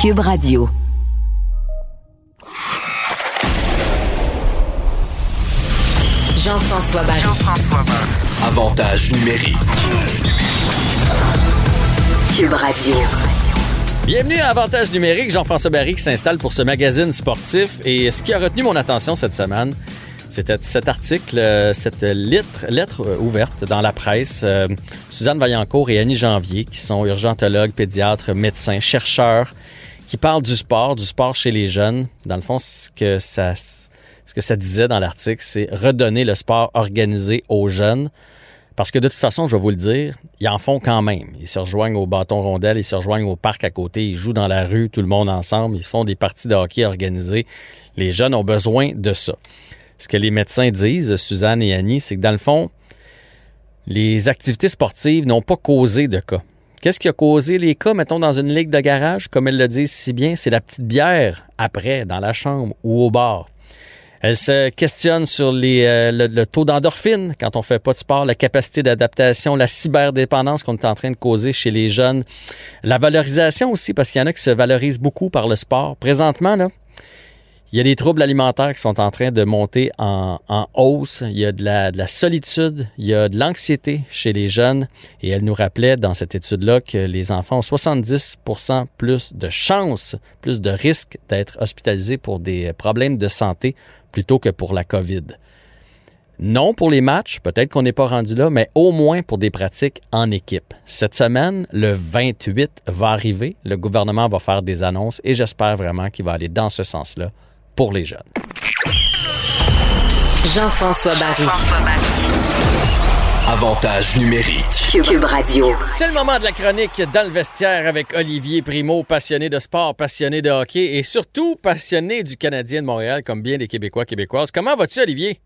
Cube Radio. Jean-François Barry. Avantage numérique. Cube Radio. Bienvenue à Avantage numérique. Jean-François Barry qui s'installe pour ce magazine sportif. Et ce qui a retenu mon attention cette semaine, c'était cet article, euh, cette lettre, lettre euh, ouverte dans la presse. Euh, Suzanne Vaillancourt et Annie Janvier, qui sont urgentologues, pédiatres, médecins, chercheurs, qui parlent du sport, du sport chez les jeunes. Dans le fond, ce que ça, ce que ça disait dans l'article, c'est redonner le sport organisé aux jeunes. Parce que de toute façon, je vais vous le dire, ils en font quand même. Ils se rejoignent au bâton rondelle, ils se rejoignent au parc à côté, ils jouent dans la rue, tout le monde ensemble, ils font des parties de hockey organisées. Les jeunes ont besoin de ça. Ce que les médecins disent, Suzanne et Annie, c'est que dans le fond, les activités sportives n'ont pas causé de cas. Qu'est-ce qui a causé les cas, mettons, dans une ligue de garage, comme elles le disent si bien, c'est la petite bière après, dans la chambre ou au bar. Elle se questionne sur euh, le, le, taux d'endorphine quand on fait pas de sport, la capacité d'adaptation, la cyberdépendance qu'on est en train de causer chez les jeunes, la valorisation aussi, parce qu'il y en a qui se valorisent beaucoup par le sport. Présentement, là, il y a des troubles alimentaires qui sont en train de monter en, en hausse. Il y a de la, de la, solitude, il y a de l'anxiété chez les jeunes. Et elle nous rappelait dans cette étude-là que les enfants ont 70% plus de chances, plus de risques d'être hospitalisés pour des problèmes de santé plutôt que pour la COVID. Non pour les matchs, peut-être qu'on n'est pas rendu là, mais au moins pour des pratiques en équipe. Cette semaine, le 28 va arriver. Le gouvernement va faire des annonces et j'espère vraiment qu'il va aller dans ce sens-là pour les jeunes. Jean-François Barry. Avantage numérique. Cube Radio. C'est le moment de la chronique dans le vestiaire avec Olivier Primo, passionné de sport, passionné de hockey et surtout passionné du Canadien de Montréal, comme bien les Québécois, Québécoises. Comment vas-tu, Olivier?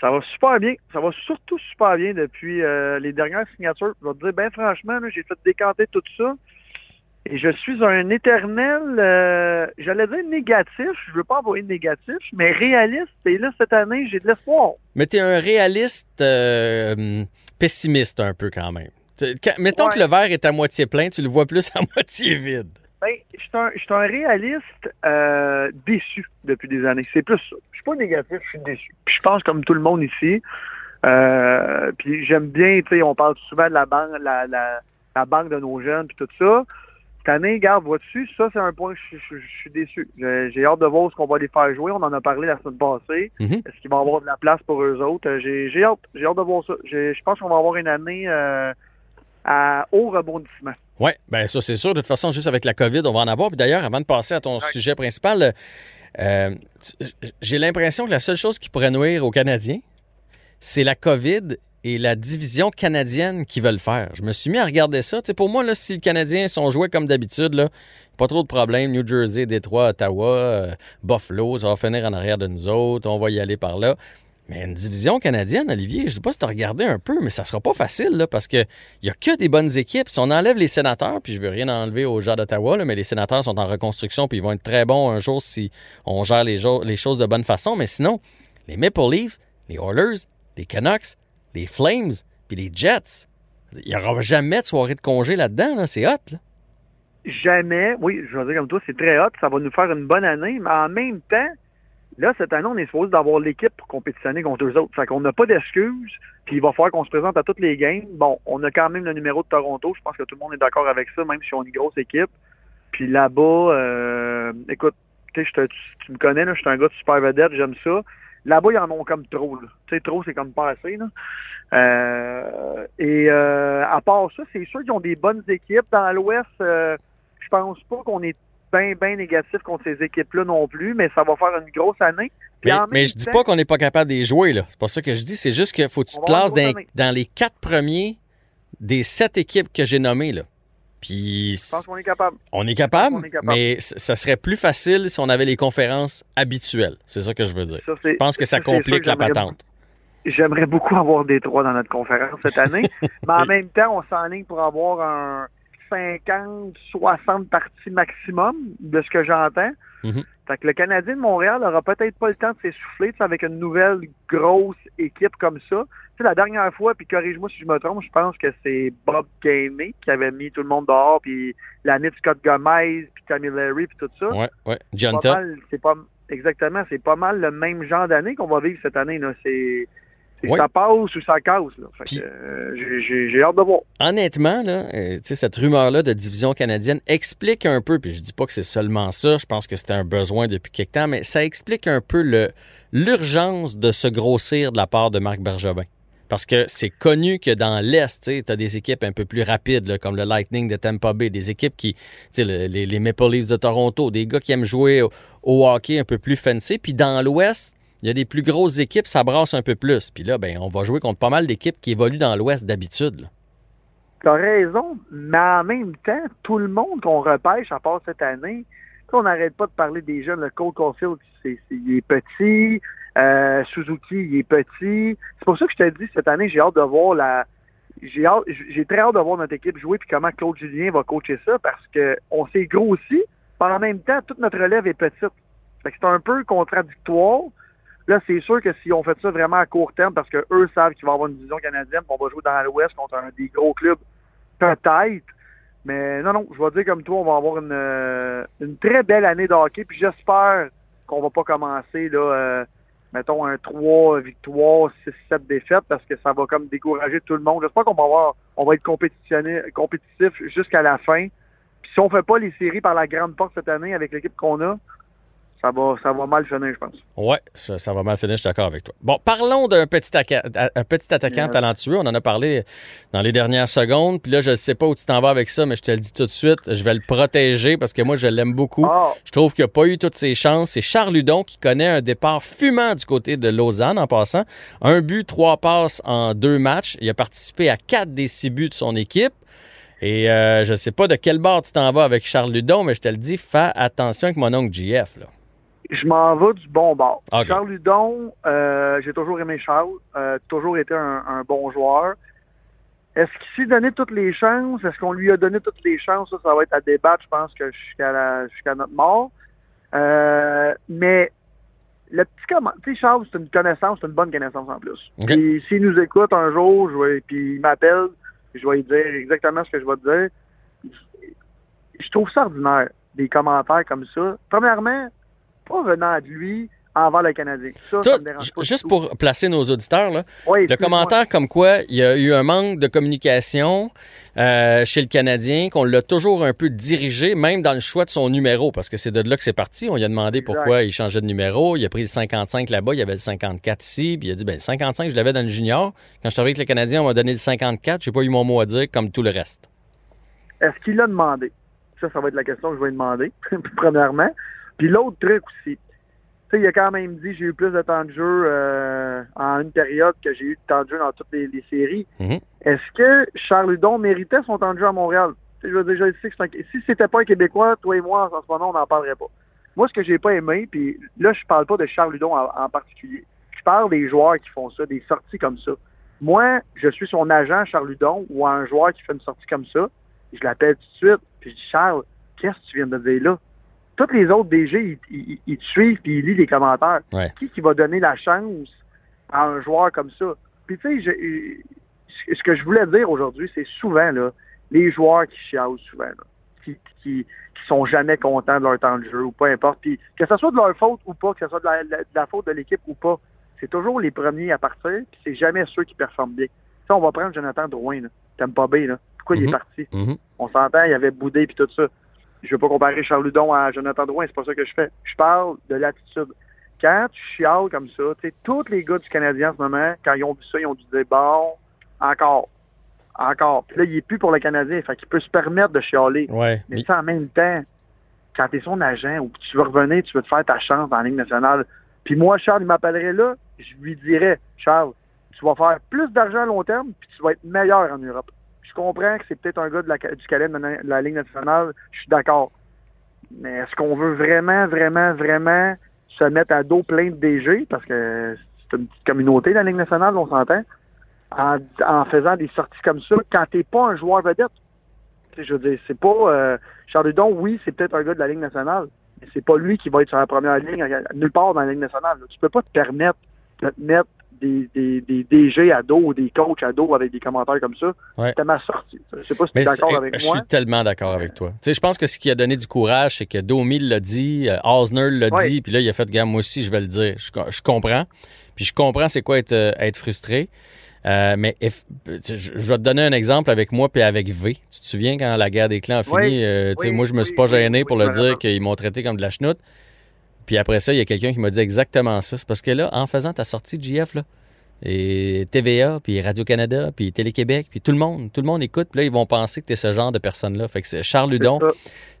Ça va super bien. Ça va surtout super bien depuis euh, les dernières signatures. Je vais te dire, bien franchement, j'ai fait décanter tout ça. Et je suis un éternel, euh, j'allais dire négatif, je veux pas envoyer négatif, mais réaliste. Et là, cette année, j'ai de l'espoir. Mais tu es un réaliste euh, pessimiste un peu quand même. mettons Ouais. que le verre est à moitié plein, tu le vois plus à moitié vide. Ben, je suis un, un réaliste euh, déçu depuis des années. C'est plus ça. Je suis pas négatif, je suis déçu. Puis je pense comme tout le monde ici. Puis j'aime bien, tu sais, on parle souvent de la banque, la, la, la banque de nos jeunes, puis tout ça. Cette année, garde, vois-tu, ça c'est un point que je, je- je suis déçu. J'ai hâte de voir ce qu'on va les faire jouer. On en a parlé la semaine passée. Mhm. Est-ce qu'ils vont avoir de la place pour eux autres? Euh, J'ai hâte, j'ai hâte de voir ça. Je pense qu'on va avoir une année euh, à haut rebondissement. Oui, bien ça c'est sûr. De toute façon, juste avec la COVID, on va en avoir. Puis d'ailleurs, avant de passer à ton sujet principal, euh, j'ai l'impression que la seule chose qui pourrait nuire aux Canadiens, c'est la COVID et la division canadienne qui veulent faire. Je me suis mis à regarder ça. Pour moi, là, si les Canadiens sont joués comme d'habitude, pas trop de problèmes. New Jersey, Détroit, Ottawa, euh, Buffalo, ça va finir en arrière de nous autres. On va y aller par là. Mais une division canadienne, Olivier, je sais pas si tu as regardé un peu, mais ça sera pas facile, là, parce que il y a que des bonnes équipes. Si on enlève les sénateurs, puis je veux rien enlever aux gens d'Ottawa, mais les sénateurs sont en reconstruction, puis ils vont être très bons un jour si on gère les, les choses de bonne façon. Mais sinon, les Maple Leafs, les Oilers, les Canucks, les Flames, puis les Jets, il n'y aura jamais de soirée de congé là-dedans. Là. C'est hot. Là. jamais, oui, je vais dire comme toi, c'est très hot, ça va nous faire une bonne année, mais en même temps, là, cette année, on est supposé d'avoir l'équipe pour compétitionner contre eux autres. Fait qu'on n'a pas d'excuses, puis il va falloir qu'on se présente à toutes les games. Bon, on a quand même le numéro de Toronto, je pense que tout le monde est d'accord avec ça, même si on est une grosse équipe. Puis là-bas, euh, écoute, tu, tu me connais, là, je suis un gars de super vedette, j'aime ça. Là-bas, ils en ont comme trop. Tu sais, trop, c'est comme pas assez. Là. Euh, et euh, à part ça, c'est sûr qu'ils ont des bonnes équipes. Dans l'Ouest, euh, je pense pas qu'on est bien, bien négatif contre ces équipes-là non plus, mais ça va faire une grosse année. Puis Mais, mais je dis pas qu'on n'est pas capable de les jouer. là. C'est pas ça que je dis. C'est juste qu'il faut que tu te places dans, dans les quatre premiers des sept équipes que j'ai nommées. Là. Puis Je pense qu'on est capable. on est capable, on est capable. mais ça serait plus facile si on avait les conférences habituelles. C'est ça que je veux dire. Ça, Je pense que ça complique que la patente. J'aimerais beaucoup avoir des trois dans notre conférence cette année. mais en même temps, on s'enligne pour avoir un, 50, 60 parties maximum de ce que j'entends. Mhm. Fait que le Canadien de Montréal aura peut-être pas le temps de s'essouffler avec une nouvelle grosse équipe comme ça. Tu sais, la dernière fois, puis corrige-moi si je me trompe, je pense que c'est Bob Gainey qui avait mis tout le monde dehors, puis l'année de Scott Gomez, puis Larry, puis tout ça. Ouais, ouais. C'est pas mal- c'est pas exactement, c'est pas mal le même genre d'année qu'on va vivre cette année. Là. C'est, Ouais. ça passe ou ça casse. Euh, j'ai, hâte de voir. Honnêtement, là, euh, cette rumeur-là de division canadienne explique un peu, puis je dis pas que c'est seulement ça, je pense que c'était un besoin depuis quelque temps, mais ça explique un peu l'urgence de se grossir de la part de Marc Bergevin. Parce que c'est connu que dans l'Est, tu as des équipes un peu plus rapides, là, comme le Lightning de Tampa Bay, des équipes qui, tu sais, le- les, les Maple Leafs de Toronto, des gars qui aiment jouer au, au hockey un peu plus fancy. Puis dans l'Ouest, il y a des plus grosses équipes, ça brasse un peu plus. Puis là, ben, on va jouer contre pas mal d'équipes qui évoluent dans l'Ouest d'habitude. là. T'as raison, mais en même temps, tout le monde qu'on repêche, à part cette année, tu on n'arrête pas de parler des jeunes. Le Cole Caulfield, il est petit. Euh, Suzuki, il est petit. C'est pour ça que je te dis, cette année, j'ai hâte de voir la... J'ai, j'ai très hâte de voir notre équipe jouer puis comment Claude Julien va coacher ça parce que on s'est grossi, puis en même temps, toute notre relève est petite. C'est un peu contradictoire. Là, c'est sûr que si on fait ça vraiment à court terme, parce que eux savent qu'il va y avoir une division canadienne, puis on va jouer dans l'Ouest contre un des gros clubs, peut-être. Mais non, non, je vais dire comme toi, on va avoir une, euh, une très belle année de hockey, puis j'espère qu'on va pas commencer, là, euh, mettons, un 3 victoires, 6-7 défaites, parce que ça va comme décourager tout le monde. J'espère qu'on va avoir, on va être compétitif jusqu'à la fin. Puis si on fait pas les séries par la grande porte cette année avec l'équipe qu'on a, ça va, ça va mal finir, je pense. Ouais, ça, ça va mal finir, je suis d'accord avec toi. Bon, parlons d'un petit, un petit attaquant Yeah. talentueux. On en a parlé dans les dernières secondes. Puis là, je ne sais pas où tu t'en vas avec ça, mais je te le dis tout de suite. Je vais le protéger parce que moi, je l'aime beaucoup. Ah, Je trouve qu'il n'a pas eu toutes ses chances. C'est Charles Hudon qui connaît un départ fumant du côté de Lausanne en passant. Un but, trois passes en deux matchs. Il a participé à quatre des six buts de son équipe. Et euh, je ne sais pas de quel bord tu t'en vas avec Charles Hudon, mais je te le dis, fais attention avec mon oncle JF. Là. Je m'en vais du bon bord. Charles Hudon, euh, j'ai toujours aimé Charles, euh, toujours été un, un bon joueur. Est-ce qu'il s'est donné toutes les chances? Est-ce qu'on lui a donné toutes les chances? Ça, ça va être à débattre, je pense, que jusqu'à notre mort. Euh, mais le petit comment, tu sais, Charles, c'est une connaissance, c'est une bonne connaissance en plus. Ok. Puis s'il nous écoute un jour, je vais, puis il m'appelle, je vais lui dire exactement ce que je vais te dire. Je trouve ça ordinaire, des commentaires comme ça. Premièrement, pas venant de lui envers le Canadien. Ça, ça Toi, me dérange pas. juste tout. pour placer nos auditeurs, là, Oui, le commentaire comme quoi il y a eu un manque de communication euh, chez le Canadien, qu'on l'a toujours un peu dirigé, même dans le choix de son numéro, parce que c'est de là que c'est parti. On lui a demandé Exact. pourquoi il changeait de numéro. Il a pris le 55 là-bas, il y avait le 54 ici, puis il a dit ben le 55, je l'avais dans le junior. Quand je arrivé avec le Canadien, on m'a donné le 54, j'ai pas eu mon mot à dire, comme tout le reste. Est-ce qu'il l'a demandé? Ça, ça va être la question que je vais lui demander, premièrement. Puis l'autre truc aussi. Tu sais, il a quand même dit j'ai eu plus de temps de jeu euh, en une période que j'ai eu de temps de jeu dans toutes les, les séries. Mhm. Est-ce que Charles Hudon méritait son temps de jeu à Montréal? Je veux dire, je sais que c'est un- si c'était pas un Québécois, toi et moi, en ce moment, on n'en parlerait pas. Moi, ce que j'ai pas aimé, puis là, je parle pas de Charles Hudon en, en particulier. Je parle des joueurs qui font ça, des sorties comme ça. Moi, je suis son agent, Charles Hudon, ou un joueur qui fait une sortie comme ça. Je l'appelle tout de suite, puis je dis Charles, qu'est-ce que tu viens de dire là? Tous les autres DG, ils, ils- ils te suivent puis ils lisent les commentaires. Ouais. Qui qui va donner la chance à un joueur comme ça? Puis tu sais, ce que je voulais dire aujourd'hui, c'est souvent là, les joueurs qui chialent souvent, là, qui, qui, qui sont jamais contents de leur temps de jeu ou peu importe. Puis que ce soit de leur faute ou pas, que ce soit de la, de la faute de l'équipe ou pas, c'est toujours les premiers à partir, puis c'est jamais ceux qui performent bien. Ça, on va prendre Jonathan Drouin, là. T'aimes pas bien, là. Pourquoi il est parti? Mhm. On s'entend, il y avait Boudé puis tout ça. Je veux pas comparer Charles Hudon à Jonathan Drouin, c'est pas ça que je fais. Je parle de l'attitude. Quand tu chiales comme ça, tu sais, tous les gars du Canadien en ce moment, quand ils ont vu ça, ils ont dû dire bon, encore, encore. Puis là, il est plus pour le Canadien, fait qu'il peut se permettre de chialer. Ouais. Mais ça, en même temps, quand tu es son agent ou que tu veux revenir, tu veux te faire ta chance dans la Ligue nationale. Puis moi, Charles, il m'appellerait là, je lui dirais, Charles, tu vas faire plus d'argent à long terme, puis tu vas être meilleur en Europe. Je comprends que c'est peut-être un gars de du Calais de la, de Ligue nationale, je suis d'accord. Mais est-ce qu'on veut vraiment, vraiment, vraiment se mettre à dos plein de DG, parce que c'est une petite communauté, la Ligue nationale, on s'entend, en, faisant des sorties comme ça, quand t'es pas un joueur vedette? Je veux dire, c'est pas... Euh, Charles Hudon, oui, c'est peut-être un gars de la Ligue nationale, mais c'est pas lui qui va être sur la première ligne, euh, nulle part dans la Ligue nationale. là. Tu peux pas te permettre de te mettre des, des, des DG à dos ou des coachs à dos avec des commentaires comme ça. Ouais. C'était ma sortie. Je sais pas si tu es d'accord avec je moi. suis tellement d'accord avec toi. Tu sais, je pense que ce qui a donné du courage, c'est que Domi l'a dit, euh, Osner l'a Ouais. dit, puis là, il a fait, gars, moi aussi, je vais le dire. Je, je comprends. Puis je comprends c'est quoi être, euh, être frustré. Euh, mais if- je, je vais te donner un exemple avec moi puis avec V. Tu te souviens quand la guerre des clans a fini? Oui, euh, moi, je me suis pas gêné oui, pour je le dire qu'ils m'ont traité comme de la chenoute. Puis après ça, il y a quelqu'un qui m'a dit exactement ça. C'est parce que là, en faisant ta sortie de JF, là, et TVA, puis Radio-Canada, puis Télé-Québec, puis tout le monde, tout le monde écoute, puis là, ils vont penser que tu es ce genre de personne-là. Fait que c'est Charles Ludon,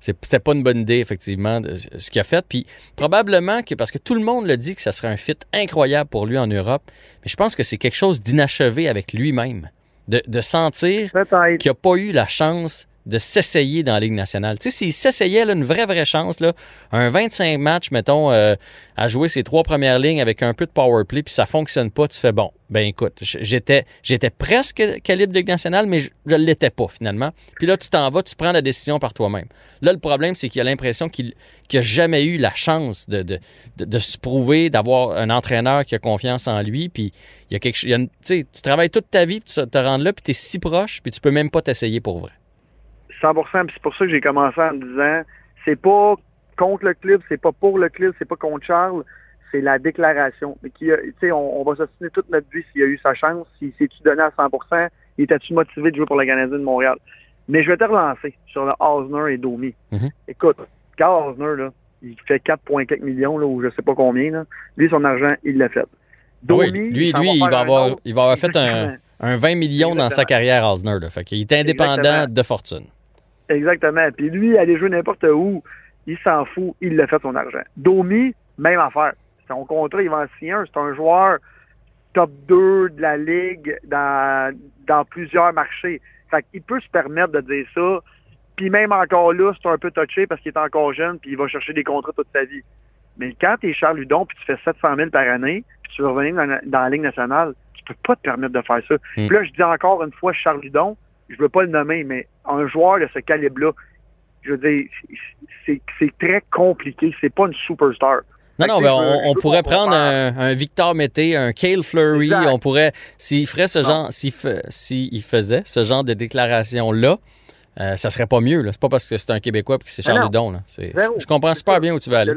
c'était pas une bonne idée, effectivement, de- ce qu'il a fait. Puis probablement que, parce que tout le monde le dit que ça serait un fit incroyable pour lui en Europe, mais je pense que c'est quelque chose d'inachevé avec lui-même. De, de sentir qu'il n'a pas eu la chance de s'essayer dans la Ligue nationale. Tu sais, s'il s'essayait une vraie, vraie chance, là, un 25 matchs, mettons, euh, à jouer ses trois premières lignes avec un peu de power play, puis ça fonctionne pas, tu fais bon. Ben écoute, j'étais, presque calibre de Ligue nationale, mais je ne l'étais pas finalement. Puis là, tu t'en vas, tu prends la décision par toi-même. Là, le problème, c'est qu'il a l'impression qu'il n'a jamais eu la chance de, de, de, se prouver, d'avoir un entraîneur qui a confiance en lui, puis il y a quelque chose. tu travailles toute ta vie, puis tu te rends là, puis tu es si proche, puis tu peux même pas t'essayer pour vrai. 100% puis c'est pour ça que j'ai commencé en me disant c'est pas contre le club, c'est pas pour le club, c'est pas contre Charles, c'est la déclaration. Mais qui a- tu sais, on, on va s'assiner toute notre vie s'il a eu sa chance, s'il s'est-tu donné à 100% il était-tu motivé de jouer pour le Canadien de Montréal? Mais je vais te relancer sur le Osner et Domi. Mhm. Écoute, Carl Osner, là, il fait 4,4 millions, là, ou je sais pas combien. Là. Lui, son argent, il l'a fait. Ah oui, Domi, lui, ça lui il, va avoir, il va avoir fait un, un 20 millions dans sa carrière, Osner. Là. Fait qu'il est indépendant Exactement. de fortune. Exactement. Puis lui, aller jouer n'importe où, il s'en fout, il l'a fait son argent. Domi, même affaire. Son contrat, il va en signer un. C'est un joueur top 2 de la Ligue dans, dans plusieurs marchés. Fait qu'il peut se permettre de dire ça. Puis même encore là, c'est un peu touché parce qu'il est encore jeune puis il va chercher des contrats toute sa vie. Mais quand tu es Charles Ludon puis tu fais 700 000 par année puis tu veux revenir dans la, dans la Ligue nationale, tu peux pas te permettre de faire ça. Hmm. Puis là, je dis encore une fois Charles Ludon, je veux pas le nommer, mais un joueur de ce calibre-là, je veux dire, c'est très compliqué. C'est pas une superstar. Non, non, veux- on, pourrait prendre un, un Victor Mété, un Cale Fleury. Exact. On pourrait, s'il ferait ce genre, s'il faisait ce genre de déclaration-là, euh, ça serait pas mieux. C'est pas parce que c'est un Québécois et que c'est Mais Charles. Ludon. là. Zéro. Je comprends super ça. bien où tu veux aller.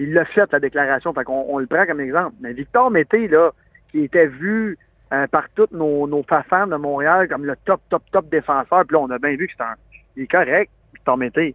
Il- l'a fait, la déclaration. Fait on le prend comme exemple. Mais Victor Mété, là, qui était vu euh, par tous nos, nos fans de Montréal comme le top, top, top défenseur. Puis là, on a bien vu que c'est un. Il est correct, Victor Mété.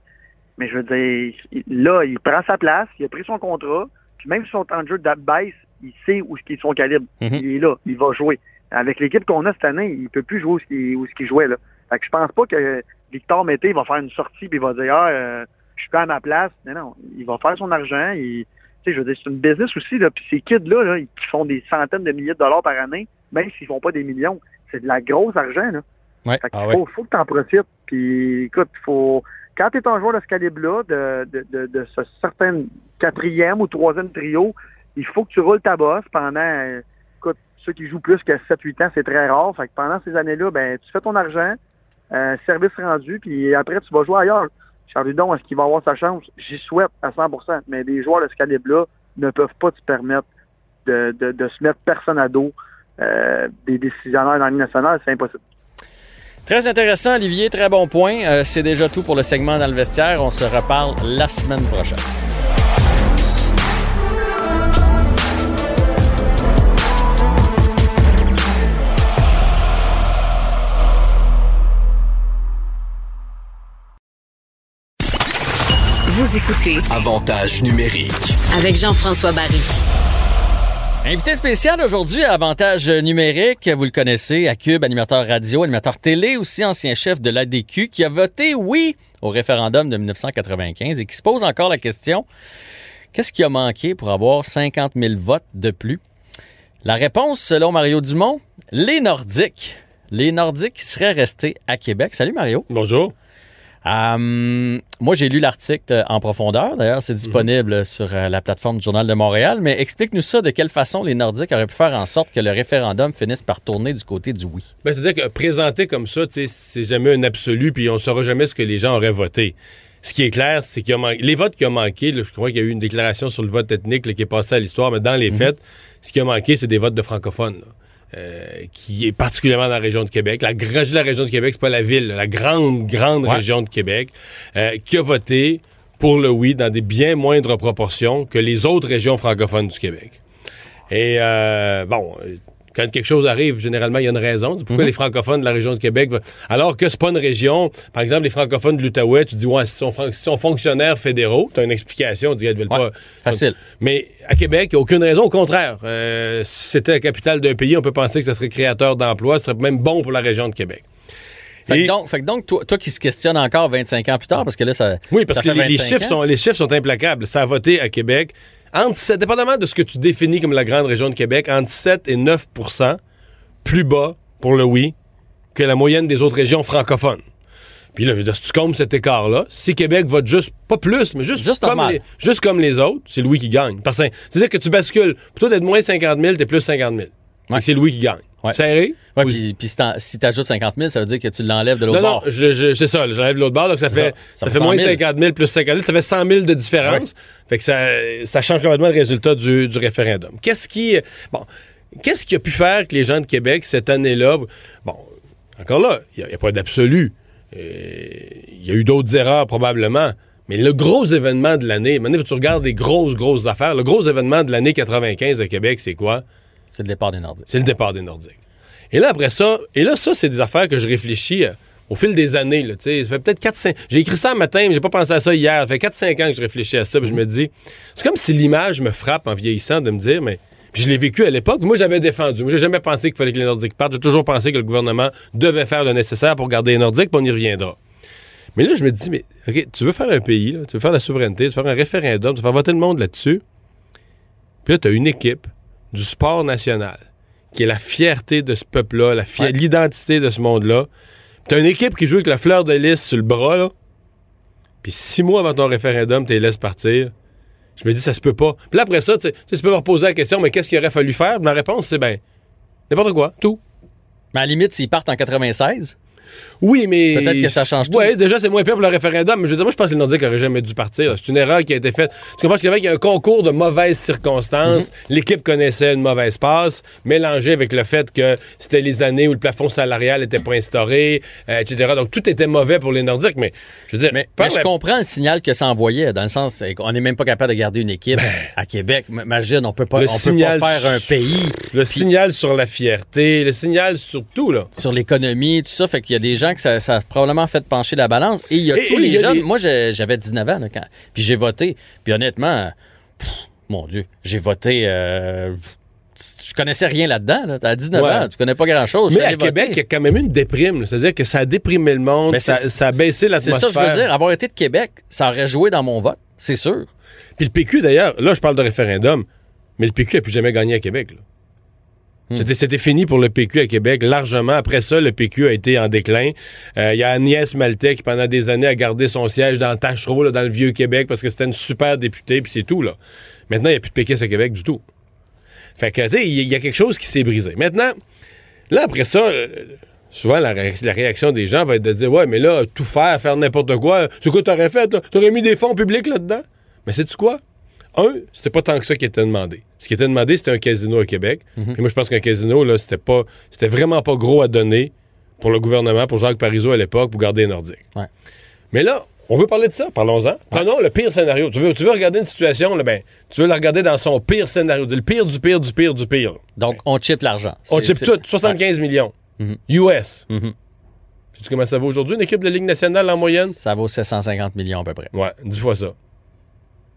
Mais je veux dire, là, il prend sa place, il a pris son contrat. Puis même si son temps de jeu date baisse, il sait où est son calibre. Mhm. Il est là, il va jouer. Avec l'équipe qu'on a cette année, il peut plus jouer où ce qu'il jouait. Là. Fait que je pense pas que Victor Mété va faire une sortie puis il va dire Ah, euh, je suis pas à ma place. Non, non, il va faire son argent. Il, tu sais, je veux dire, c'est une business aussi. Là. Puis ces kids-là, là, qui font des centaines de milliers de dollars par année, même s'ils font pas des millions, c'est de la grosse argent. Là. Ouais. Fait Ah ouais. faut, que tu en profites. Puis écoute, faut. Quand tu es un joueur de ce calibre-là, de, de, de, de ce certain quatrième ou troisième trio, il faut que tu roules ta bosse pendant. euh, écoute, ceux qui jouent plus que 7-8 ans, c'est très rare. Fait que pendant ces années-là, ben, tu fais ton argent, euh, service rendu, puis après, tu vas jouer ailleurs. Charles Hudon, est-ce qu'il va avoir sa chance? J'y souhaite à 100% mais des joueurs de ce calibre-là ne peuvent pas se permettre de, de, de se mettre personne à dos euh, des décisionnaires dans nationale. C'est impossible. Très intéressant, Olivier. Très bon point. Euh, c'est déjà tout pour le segment dans le vestiaire. On se reparle la semaine prochaine. Vous écoutez Avantage numérique. avec Jean-François Barry. Invité spécial aujourd'hui à Avantage numérique, vous le connaissez, à Cube, animateur radio, animateur télé, aussi ancien chef de l'ADQ, qui a voté oui au référendum de 1995 et qui se pose encore la question, qu'est-ce qui a manqué pour avoir 50 000 votes de plus? La réponse, selon Mario Dumont, les Nordiques. Les Nordiques seraient restés à Québec. Salut Mario. Bonjour. Euh, moi, j'ai lu l'article en profondeur. D'ailleurs, c'est disponible sur euh, la plateforme du Journal de Montréal. Mais explique-nous ça, de quelle façon les Nordiques auraient pu faire en sorte que le référendum finisse par tourner du côté du oui. Ben, C'est-à-dire que présenté comme ça, c'est jamais un absolu, puis on ne saura jamais ce que les gens auraient voté. Ce qui est clair, c'est qu'il y a man- les votes qui ont manqué, là, je crois qu'il y a eu une déclaration sur le vote ethnique là, qui est passée à l'histoire, mais dans les faits, ce qui a manqué, c'est des votes de francophones. là. Euh, qui est particulièrement dans la région de Québec. La, dis la région de Québec, c'est pas la ville, la grande, grande Ouais. région de Québec, euh, qui a voté pour le oui dans des bien moindres proportions que les autres régions francophones du Québec. Et euh, bon, quand quelque chose arrive, généralement, il y a une raison. C'est pourquoi les francophones de la région de Québec, alors que c'est pas une région, par exemple, les francophones de l'Outaouais, tu dis, ouais, ils sont, sont fonctionnaires fédéraux, tu as une explication, tu dis, ils veulent Ouais, pas. facile. Mais à Québec, il n'y a aucune raison. Au contraire, euh, si c'était la capitale d'un pays, on peut penser que ça serait créateur d'emplois, ce serait même bon pour la région de Québec. Fait que donc, fait que donc toi, toi qui se questionne encore 25 ans plus tard, parce que là, ça. Oui, parce ça que les, les 25 chiffres ans. sont, les chiffres sont implacables. Ça a voté à Québec, entre, sept- dépendamment de ce que tu définis comme la grande région de Québec, entre 7 et 9% plus bas pour le oui que la moyenne des autres régions francophones. Puis là, je veux dire, si tu comptes cet écart-là, si Québec vote juste, pas plus, mais juste, Juste comme, normal. les, juste comme les autres, c'est Louis qui gagne. Parce que C'est-à-dire que tu bascules, plutôt d'être moins 50 000, t'es plus 50 000. Ouais. C'est Louis qui gagne. Ouais. Serré? Ouais, puis, puis si t'ajoutes 50 000, ça veut dire que tu l'enlèves de l'autre Non, non, bord. je- je- c'est ça, j'enlève de l'autre bord, donc ça fait, ça. ça Ça fait moins 100 000. 50 000 plus 50 000, ça fait 100 000 de différence. Fait que ça, ça change complètement le résultat du, du référendum. Qu'est-ce qui, bon, qu'est-ce qui a pu faire que les gens de Québec, cette année-là, bon, encore là, il n'y a, pas d'absolu. Euh, Il y a eu d'autres erreurs probablement. Mais le gros événement de l'année, maintenant, tu regardes des grosses, grosses affaires? Le gros événement de l'année 95 à Québec, c'est quoi? C'est le départ des Nordiques. C'est le départ des Nordiques. Et là, après ça, et là, ça, c'est des affaires que je réfléchis euh, au fil des années. Ça fait peut-être 4-5... J'ai écrit ça matin, mais j'ai pas pensé à ça hier. Ça fait 4-5 ans que je réfléchis à ça, puis je me dis... C'est comme si l'image me frappe en vieillissant de me dire, mais... Puis je l'ai vécu à l'époque. Moi, j'avais défendu. Moi, j'ai jamais pensé qu'il fallait que les Nordiques partent. J'ai toujours pensé que le gouvernement devait faire le nécessaire pour garder les Nordiques, puis on y reviendra. Mais là, je me dis, mais OK, tu veux faire un pays, tu veux faire la souveraineté, tu veux faire un référendum, tu veux faire voter le monde là-dessus. Puis là, tu as une équipe du sport national qui est la fierté de ce peuple-là, la fier- Ouais. l'identité de ce monde-là. Tu as une équipe qui joue avec la fleur de lys sur le bras, là. Puis six mois avant ton référendum, tu les laisses partir. Je me dis, ça se peut pas. Puis là, après ça, tu sais, tu peux me reposer la question, mais qu'est-ce qu'il aurait fallu faire? Ma réponse, c'est ben, n'importe quoi, tout. Mais à la limite, s'ils partent en 96, Oui, mais. Peut-être que ça change tout. Oui, déjà, c'est moins pire pour le référendum. Mais je veux dire, moi, je pense que les Nordiques n'auraient jamais dû partir. C'est une erreur qui a été faite. Tu comprends qu'il y a un concours de mauvaises circonstances. Mhm. L'équipe connaissait une mauvaise passe, mélangée avec le fait que c'était les années où le plafond salarial n'était pas instauré, euh, etc. Donc, tout était mauvais pour les Nordiques. Mais, je veux dire, Mais, je la- comprends le signal que ça envoyait, dans le sens qu'on n'est même pas capable de garder une équipe à Québec. Imagine, on peut pas, Ben, on signal peut pas faire un pays le signal sur la fierté, le signal sur tout, là. sur l'économie, tout ça. Fait qu'il y a des gens que ça, ça a probablement fait pencher la balance. Et il y a Et- tous et les jeunes. des- Moi, j'avais 19 ans, là, quand, puis j'ai voté. Puis honnêtement, pff, mon Dieu, j'ai voté. euh, je connaissais rien là-dedans. Là. T'as 19 Ouais. ans, tu connais pas grand-chose. Mais à voter. Québec, il y a quand même une déprime. C'est-à-dire que ça a déprimé le monde, ça, c'est- ça a baissé C'est l'atmosphère. ça que je veux dire. Avoir été de Québec, ça aurait joué dans mon vote, c'est sûr. Puis le PQ, d'ailleurs, là, je parle de référendum, mais le PQ n'a plus jamais gagné à Québec. là. C'était, fini pour le PQ à Québec, largement. Après ça, le PQ a été en déclin. Euh, Il y a Agnès Maltais qui, pendant des années, a gardé son siège dans Tachereau, dans le vieux Québec, parce que c'était une super députée, puis c'est tout. là. Maintenant, il n'y a plus de péquistes à Québec du tout. Fait que, tu sais, il y, a quelque chose qui s'est brisé. Maintenant, là, après ça, euh, souvent, la, ré- la réaction des gens va être de dire Ouais, mais là, tout faire, faire n'importe quoi, c'est quoi t'aurais fait? T'aurais mis des fonds publics là-dedans? Mais sais-tu quoi? Un, c'était pas tant que ça qui était demandé. Ce qui était demandé, c'était un casino à Québec. Puis moi, je pense qu'un casino, là, c'était pas, c'était vraiment pas gros à donner pour le gouvernement, pour Jacques Parizeau à l'époque, pour garder les Nordiques. Ouais. Mais là, on veut parler de ça, parlons-en. Prenons le pire scénario. Tu veux, tu veux regarder une situation, là, ben, tu veux la regarder dans son pire scénario. Le pire du pire du pire du pire. Donc, on chip l'argent. On chip tout, 75 millions. US. Mhm. Sais-tu comment ça vaut aujourd'hui, une équipe de Ligue nationale en moyenne? Ça vaut 750 millions à peu près. Ouais, 10 fois ça.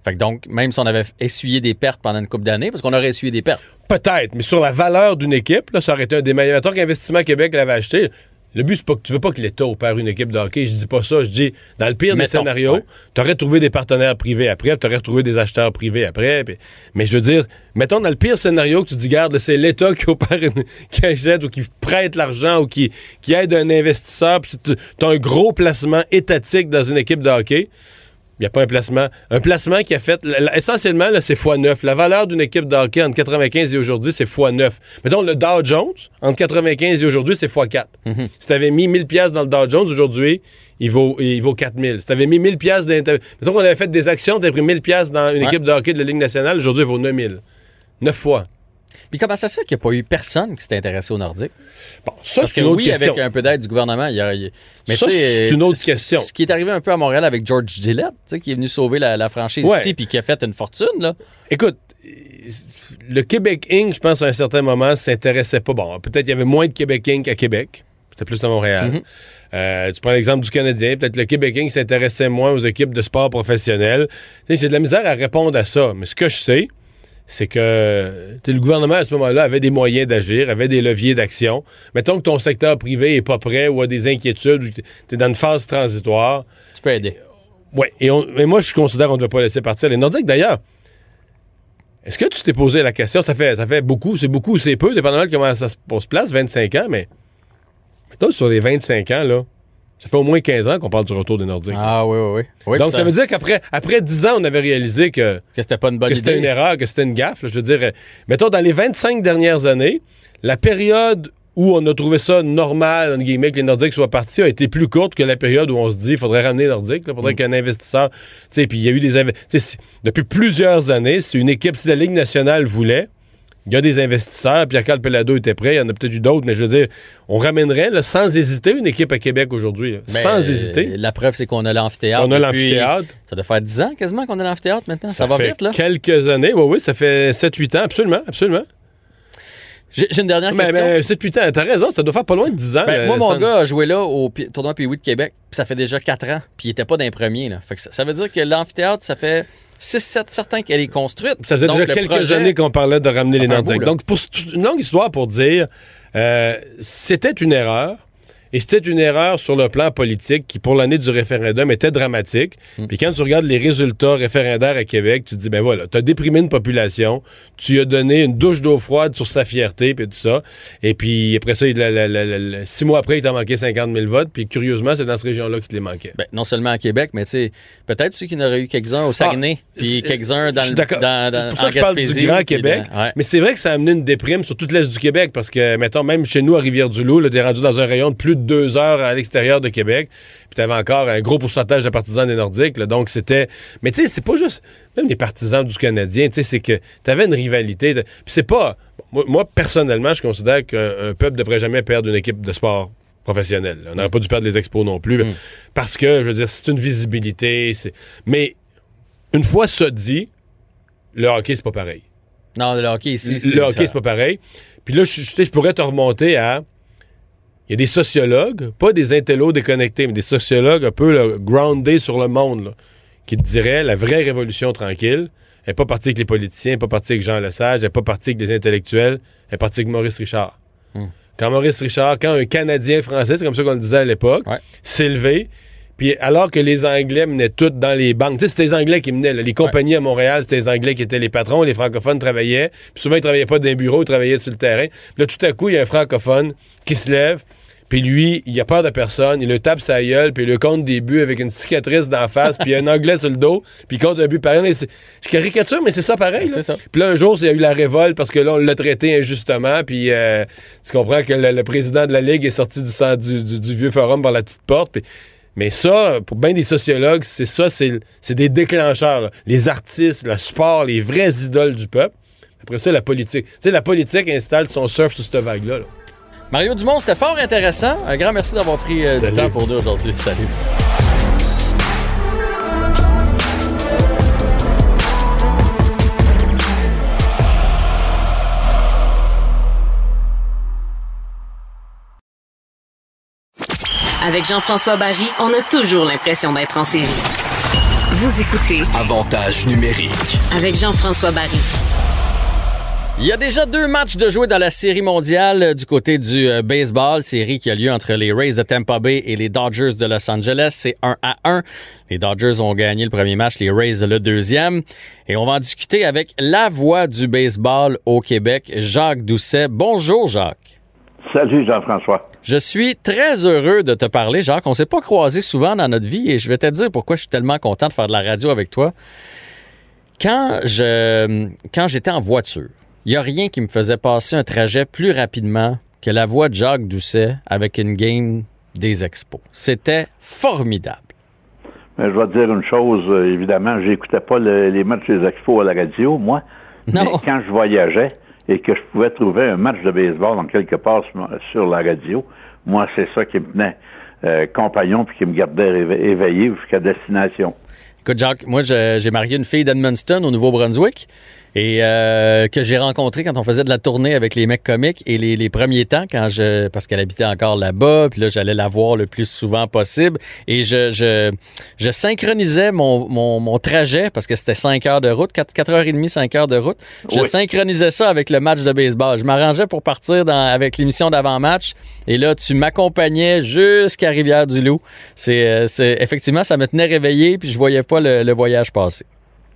Fait que donc, même si on avait essuyé des pertes pendant une couple d'années, parce qu'on aurait essuyé des pertes. Peut-être, mais sur la valeur d'une équipe, là, ça aurait été un des meilleurs. Qu'Investissement Québec l'avait acheté. Le but, c'est pas que tu veux pas que l'État opère une équipe de hockey. Je dis pas ça. Je dis, dans le pire des scénarios, ouais. tu aurais trouvé des partenaires privés après, tu aurais retrouvé des acheteurs privés après. mais je veux dire, mettons dans le pire scénario que tu dis, garde, c'est l'État qui opère, une- qui achète ou qui prête l'argent ou qui, qui aide un investisseur, puis tu as un gros placement étatique dans une équipe de hockey. Il n'y a pas un placement. Un placement qui a fait. Essentiellement, là, c'est x9. La valeur d'une équipe de hockey entre 95 et aujourd'hui, c'est x9. Mettons, le Dow Jones, entre 95 et aujourd'hui, c'est x4. Si tu avais mis 1000 pièces dans le Dow Jones, aujourd'hui, il vaut, il vaut 4000. Si tu avais mis 1000 pièces d'inter... Mettons qu'on avait fait des actions, tu pris 1000 pièces dans une Ouais. équipe de hockey de la Ligue nationale, aujourd'hui, il vaut 9000. 9 fois. Puis comment ça se fait qu'il n'y a pas eu personne qui s'est intéressé au Nordique? Bon, ça, Parce c'est que une autre oui, question. avec un peu d'aide du gouvernement, il y a. Mais Ça, c'est une autre question. Ce qui est arrivé un peu à Montréal avec George Gillette, qui est venu sauver la, la franchise Ouais. ici puis qui a fait une fortune, là. Écoute, le Québec Inc., je pense, à un certain moment, s'intéressait pas. Bon, peut-être il y avait moins de Québec Inc. à Québec. C'était plus à Montréal. Mhm. Euh, tu prends l'exemple du Canadien. Peut-être le Québec Inc. s'intéressait moins aux équipes de sport sais, J'ai de la misère à répondre à ça. Mais ce que je sais, c'est que le gouvernement, à ce moment-là, avait des moyens d'agir, avait des leviers d'action. Mettons que ton secteur privé est pas prêt ou a des inquiétudes, ou tu es dans une phase transitoire. Tu peux aider. Oui, et, on- et moi, je considère qu'on ne devait pas laisser partir les Nordiques. D'ailleurs, est-ce que tu t'es posé la question? Ça fait, ça fait beaucoup, c'est beaucoup ou c'est peu, dépendamment de comment ça se on se place, 25 ans, mais mettons sur les 25 ans, là, ça fait au moins 15 ans qu'on parle du retour des Nordiques. Ah oui, oui, oui. Oui, Donc, ça, veut dire qu'après après 10 ans, on avait réalisé que, que c'était pas une bonne que c'était une erreur, que c'était une gaffe. là. je veux dire, euh, mettons, dans les 25 dernières années, la période où on a trouvé ça normal, entre guillemets, que les Nordiques soient partis, a été plus courte que la période où on se dit il faudrait ramener les Nordiques, il faudrait qu'un investisseur. Tu sais, puis il y a eu des. Depuis plusieurs années, si une équipe, si la Ligue nationale voulait, il y a des investisseurs, Pierre-Carl Pelado était prêt, il y en a peut-être eu d'autres, mais je veux dire, on ramènerait là, sans hésiter une équipe à Québec aujourd'hui. Ben, sans euh, hésiter. La preuve, c'est qu'on a l'amphithéâtre. On a l'amphithéâtre. Ça doit faire 10 ans quasiment qu'on a l'amphithéâtre maintenant. Ça, va fait vite, là. quelques années. Oui, oui, ça fait 7-8 ans, absolument, absolument. J'ai une dernière Mais, question. mais 7-8 ans, t'as raison, ça doit faire pas loin de 10 ans. Ben, le- moi, mon gars a joué là au tournoi Pee de Québec, puis ça fait déjà 4 ans, puis il était pas d'un premier. Là. Fait que ça, ça veut dire que l'amphithéâtre, ça fait 6-7 certains qu'elle est construite. Ça faisait Donc, déjà quelques projet- années qu'on parlait de ramener les Nordiques. bout. Donc, pour une longue histoire pour dire, euh, c'était une erreur. Et c'était une erreur sur le plan politique qui, pour l'année du référendum, était dramatique. Hmm. Puis quand tu regardes les résultats référendaires à Québec, tu te dis, ben voilà, tu as déprimé une population, tu as donné une douche d'eau froide sur sa fierté, puis tout ça. Et puis après ça, il- la- la- la- la- la- six mois après, il t'a manqué 50 000 votes. Puis curieusement, c'est dans cette région-là qu'il te les manquait. Ben, non seulement à Québec, mais tu sais, peut-être aussi qu'il y en aurait eu quelques-uns au Saguenay, puis c'est- quelques-uns dans le dans, dans- C'est pour ça que je parle du Grand puis Québec. dans- ouais. Mais c'est vrai que ça a amené une déprime sur toute l'Est du Québec parce que, mettons, même chez nous, à Rivière-du-Loup, t'es rendu dans un rayon de plus de deux heures à l'extérieur de Québec. Puis t'avais encore un gros pourcentage de partisans des Nordiques. là. donc c'était. Mais tu sais, c'est pas juste. Même les partisans du Canadien, tu sais, c'est que t'avais une rivalité. de- Puis c'est pas. Moi, moi, personnellement, je considère qu'un un peuple devrait jamais perdre une équipe de sport professionnelle. On n'aurait pas dû perdre les expos non plus. Mm. Parce que, je veux dire, c'est une visibilité. c'est- Mais une fois ça dit, le hockey, c'est pas pareil. Non, le hockey ici, Le c'est hockey, c'est pas pareil. Puis là, je, je- tu sais, je pourrais te remonter à. Il y a des sociologues, pas des intellos déconnectés, mais des sociologues un peu là, groundés sur le monde, là, qui te diraient la vraie révolution tranquille elle n'est pas partie avec les politiciens, elle n'est pas partie avec Jean Lesage, elle n'est pas partie avec les intellectuels, elle est partie avec Maurice Richard. Hmm. Quand Maurice Richard, quand un Canadien français, c'est comme ça qu'on le disait à l'époque, Ouais. s'est levé, puis alors que les Anglais menaient tout dans les banques, tu sais, c'était les Anglais qui menaient, là. les compagnies à Montréal, c'était les Anglais qui étaient les patrons, les francophones travaillaient, puis souvent ils travaillaient pas dans un bureau, ils travaillaient sur le terrain. Puis là, tout à coup, il y a un francophone qui se lève, puis lui, il a peur de personne, il le tape sa gueule, puis il le compte des buts avec une cicatrice d'en face, puis un anglais sur le dos, puis il compte un but pareil. Je caricature, mais c'est ça pareil. C'est ça. Puis là, un jour, il y a eu la révolte parce que là, on l'a traité injustement, puis euh, tu comprends que le, le président de la Ligue est sorti du, cent- du, du- du vieux forum par la petite porte, puis- mais ça, pour bien des sociologues, c'est ça, c'est des déclencheurs. là. Les artistes, le sport, les vraies idoles du peuple. Après ça, la politique. Tu sais, la politique installe son surf sur cette vague-là. là. Mario Dumont, c'était fort intéressant. Un grand merci d'avoir pris euh, du temps pour nous aujourd'hui. Salut. Avec Jean-François Barry, on a toujours l'impression d'être en série. Vous écoutez Avantage numérique. avec Jean-François Barry. Il y a déjà deux matchs de jouer dans la série mondiale euh, du côté du euh, baseball, série qui a lieu entre les Rays de Tampa Bay et les Dodgers de Los Angeles. C'est 1 à 1. Les Dodgers ont gagné le premier match, les Rays le deuxième. Et on va en discuter avec la voix du baseball au Québec, Jacques Doucet. Bonjour Jacques. Salut Jean-François. Je suis très heureux de te parler, Jacques. On s'est pas croisé souvent dans notre vie et je vais te dire pourquoi je suis tellement content de faire de la radio avec toi. Quand je quand j'étais en voiture, il n'y a rien qui me faisait passer un trajet plus rapidement que la voix de Jacques Doucet avec une game des expos. C'était formidable. Mais je vais te dire une chose, euh, évidemment, j'écoutais pas le- les matchs des expos à la radio, moi. Non. Mais quand je voyageais et que je pouvais trouver un match de baseball en quelque part sur, la radio, moi, c'est ça qui me tenait euh, compagnon puis qui me gardait éve- éveillé jusqu'à destination. Écoute, Jacques, moi, j'ai marié une fille d'Edmundston au Nouveau-Brunswick et euh, que j'ai rencontrée quand on faisait de la tournée avec les mecs comiques et les, les premiers temps, quand je parce qu'elle habitait encore là-bas, puis là, j'allais la voir le plus souvent possible et je, je, je synchronisais mon, mon, mon trajet parce que c'était 5 heures de route, 4, 4h30, 5 heures de route. Je Oui. synchronisais ça avec le match de baseball. Je m'arrangeais pour partir dans, avec l'émission d'avant-match et là, tu m'accompagnais jusqu'à Rivière-du-Loup. C'est, euh, c'est, effectivement, ça me tenait réveillé puis je voyais pas le, le voyage passer.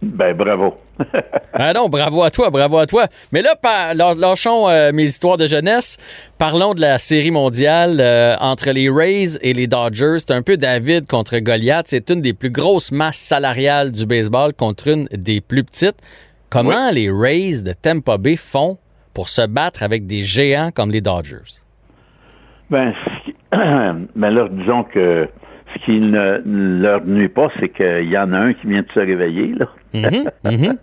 Ben, bravo. Ah non, bravo à toi, bravo à toi. Mais là, par- lâchons euh, mes histoires de jeunesse. Parlons de la série mondiale euh, entre les Rays et les Dodgers. C'est un peu David contre Goliath. C'est une des plus grosses masses salariales du baseball contre une des plus petites. Comment les Rays de Tampa Bay font pour se battre avec des géants comme les Dodgers? Ben, qui- ben là, disons que ce qui ne ne leur nuit pas, c'est qu'il y en a un qui vient de se réveiller, là, Mhm, mhm.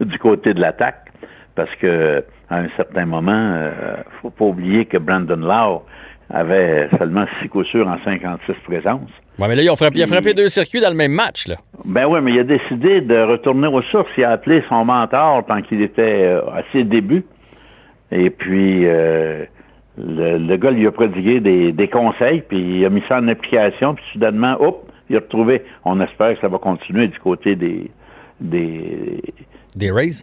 du côté de l'attaque, parce que à un certain moment, euh, faut pas oublier que Brandon Lau avait seulement six coups sûrs en 56 présences. Ouais, mais là, ils ont frappé, il a frappé deux circuits dans le même match. Là. Ben oui, mais il a décidé de retourner aux sources. Il a appelé son mentor tant qu'il était euh, à ses débuts. Et puis, euh, le, le gars lui a prodigué des, des conseils, puis il a mis ça en application, puis soudainement, hop, il a retrouvé. On espère que ça va continuer du côté des des, Des Rays?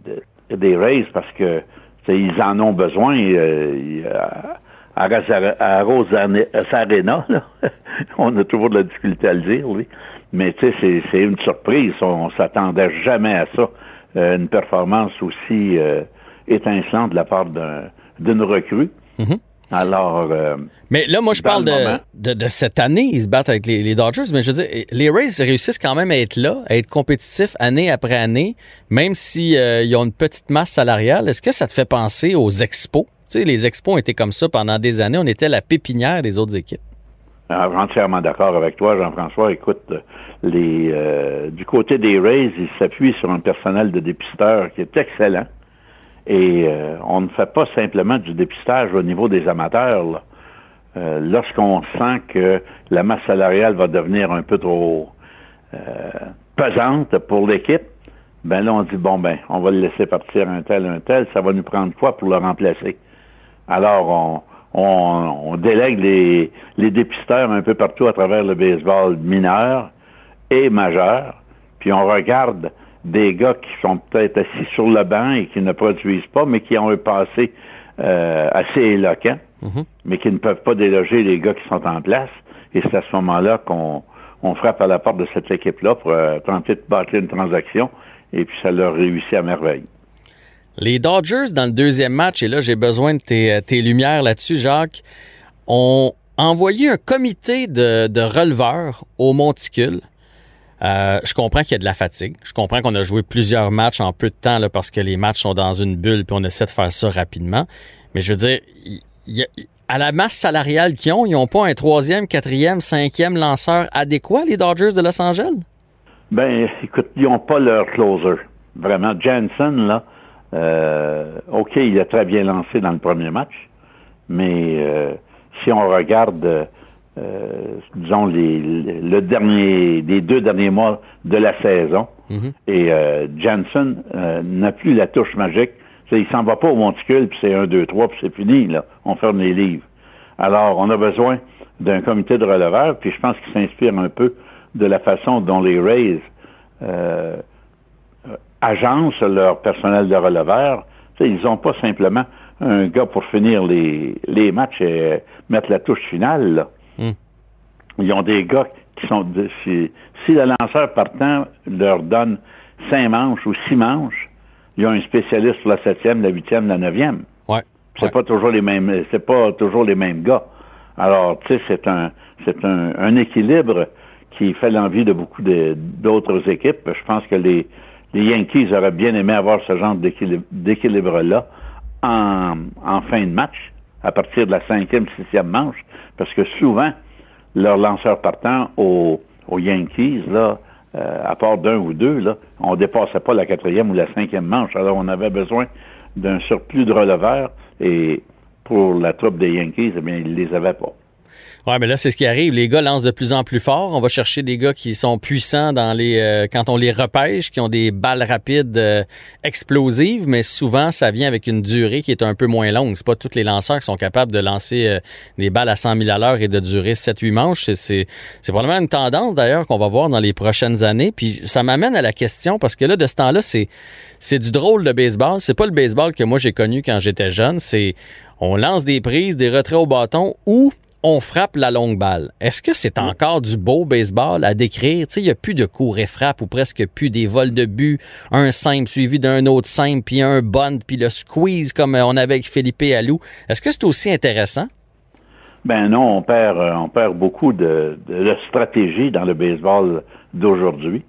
des Rays parce que ils en ont besoin. euh, à, à, à Rosarena, là, on a toujours de la difficulté à le dire, oui. Mais tu sais, c'est- une surprise. On, s'attendait jamais à ça. Euh, une performance aussi euh, étincelante de la part d'un- d'une recrue. Mhm. Alors, euh, Mais là, moi, je parle le de, de, de cette année. Ils se battent avec les, les Dodgers. Mais je veux dire, les Rays réussissent quand même à être là, à être compétitifs année après année, même s'ils ont une petite masse salariale. Est-ce que ça te fait penser aux expos? Tu sais, les expos ont été comme ça pendant des années. On était la pépinière des autres équipes. Alors, entièrement d'accord avec toi, Jean-François. Écoute, euh, les, euh, du côté des Rays, ils s'appuient sur un personnel de dépisteurs qui est excellent. Et euh, on ne fait pas simplement du dépistage au niveau des amateurs. Euh, Lorsqu'on sent que la masse salariale va devenir un peu trop euh, pesante pour l'équipe, ben là, on dit, bon, ben, on va le laisser partir un tel, un tel, ça va nous prendre quoi pour le remplacer? Alors, on, on, on délègue les, les dépisteurs un peu partout à travers le baseball mineur et majeur, puis on regarde des gars qui sont peut-être assis sur le banc et qui ne produisent pas, mais qui ont un passé euh, assez éloquent, mais qui ne peuvent pas déloger les gars qui sont en place. Et c'est à ce moment-là qu'on on frappe à la porte de cette équipe-là pour euh, tenter de bâtir une transaction, et puis ça leur réussit à merveille. Les Dodgers, dans le deuxième match, et là, j'ai besoin de tes, tes lumières là-dessus, Jacques, ont envoyé un comité de, de releveurs au monticule. Euh, je comprends qu'il y a de la fatigue. Je comprends qu'on a joué plusieurs matchs en peu de temps là, parce que les matchs sont dans une bulle puis on essaie de faire ça rapidement. Mais je veux dire, y a- à la masse salariale qu'ils ont, ils n'ont pas un troisième, quatrième, cinquième lanceur adéquat, les Dodgers de Los Angeles? Ben, écoute, ils n'ont pas leur closer. Vraiment, Jansen, là, euh, OK, il a très bien lancé dans le premier match, mais euh, si on regarde, euh, euh, disons, les, le dernier, les deux derniers mois de la saison, et euh, Jansen euh, n'a plus la touche magique. Il s'en va pas au monticule, puis c'est un, deux, trois, puis c'est fini, là. On ferme les livres. Alors, on a besoin d'un comité de releveurs, puis je pense qu'il s'inspire un peu de la façon dont les Rays euh, euh, agencent leur personnel de releveurs ils n'ont pas simplement un gars pour finir les, les matchs et mettre la touche finale. Là. Ils ont des gars qui sont... De, si, si le lanceur partant leur donne cinq manches ou six manches, ils ont un spécialiste pour la septième, la huitième, la neuvième. Ouais. C'est Ouais. pas toujours les mêmes, c'est pas toujours les mêmes gars. Alors, tu sais, c'est un, c'est un, un équilibre qui fait l'envie de beaucoup d'autres équipes. Je pense que les, les Yankees auraient bien aimé avoir ce genre d'équilibre- d'équilibre-là en, en fin de match, à partir de la cinquième, sixième manche, parce que souvent, leurs lanceurs partant aux, Yankees, là, euh, à part d'un ou deux, là, on dépassait pas la quatrième ou la cinquième manche. Alors, on avait besoin d'un surplus de releveurs et pour la troupe des Yankees, eh bien, ils les avaient pas. Ouais, mais là, c'est ce qui arrive. Les gars lancent de plus en plus fort. On va chercher des gars qui sont puissants dans les euh, quand on les repêche, qui ont des balles rapides euh, explosives, mais souvent, ça vient avec une durée qui est un peu moins longue. C'est pas tous les lanceurs qui sont capables de lancer euh, des balles à 100 000 à l'heure et de durer 7-8 manches. C'est- probablement une tendance, d'ailleurs, qu'on va voir dans les prochaines années. Puis ça m'amène à la question, parce que là, de ce temps-là, c'est c'est du drôle de baseball. C'est pas le baseball que moi, j'ai connu quand j'étais jeune. C'est on lance des prises, des retraits au bâton ou on frappe la longue balle. Est-ce que c'est encore du beau baseball à décrire? Tu sais, il n'y a plus de cours et frappes ou presque plus des vols de but, un simple suivi d'un autre simple, puis un bunt, puis le squeeze comme on avait avec Philippe Allou. Est-ce que c'est aussi intéressant? Ben non, on perd, euh, on perd beaucoup de, de, de stratégie dans le baseball d'aujourd'hui.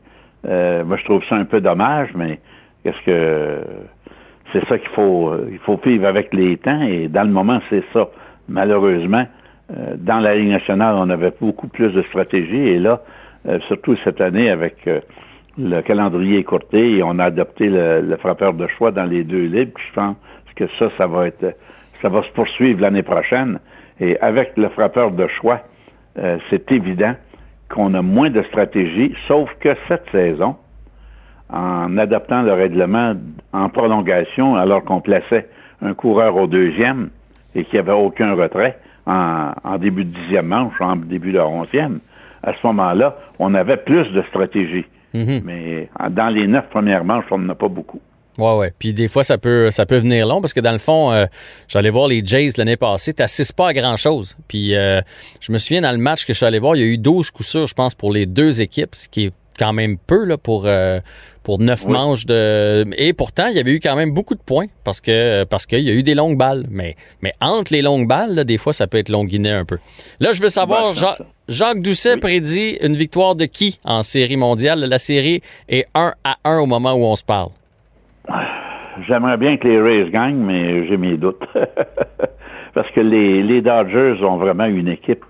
Euh, moi, je trouve ça un peu dommage, mais qu'est-ce que c'est ça qu'il faut, euh, il faut vivre avec les temps? Et dans le moment, c'est ça. Malheureusement, dans la Ligue nationale, on avait beaucoup plus de stratégie et là, euh, surtout cette année avec euh, le calendrier écourté on a adopté le, le frappeur de choix dans les deux. Puis Je pense que ça, ça va être, ça va se poursuivre l'année prochaine. Et avec le frappeur de choix, euh, c'est évident qu'on a moins de stratégie, sauf que cette saison, en adoptant le règlement en prolongation, alors qu'on plaçait un coureur au deuxième et qu'il n'y avait aucun retrait en, en début de dixième manche, en début de onzième, à ce moment-là, on avait plus de stratégie. Mhm. Mais dans les neuf premières manches, on n'en a pas beaucoup. Ouais, ouais. Puis des fois, ça peut, ça peut venir long parce que dans le fond, euh, j'allais voir les Jays l'année passée, t'assistes pas à grand-chose. Puis euh, je me souviens dans le match que je suis allé voir, il y a eu 12 coups sûrs, je pense, pour les deux équipes, ce qui est quand même peu là, pour, euh, pour neuf Oui. manches de. Et pourtant, il y avait eu quand même beaucoup de points parce que parce qu'il y a eu des longues balles. Mais, mais entre les longues balles, là, des fois, ça peut être longuiné un peu. Là, je veux savoir. Jacques Doucet Oui. prédit une victoire de qui en série mondiale? La série est 1 à 1 au moment où on se parle. J'aimerais bien que les Rays gagnent, mais j'ai mes doutes. Parce que les, les Dodgers ont vraiment une équipe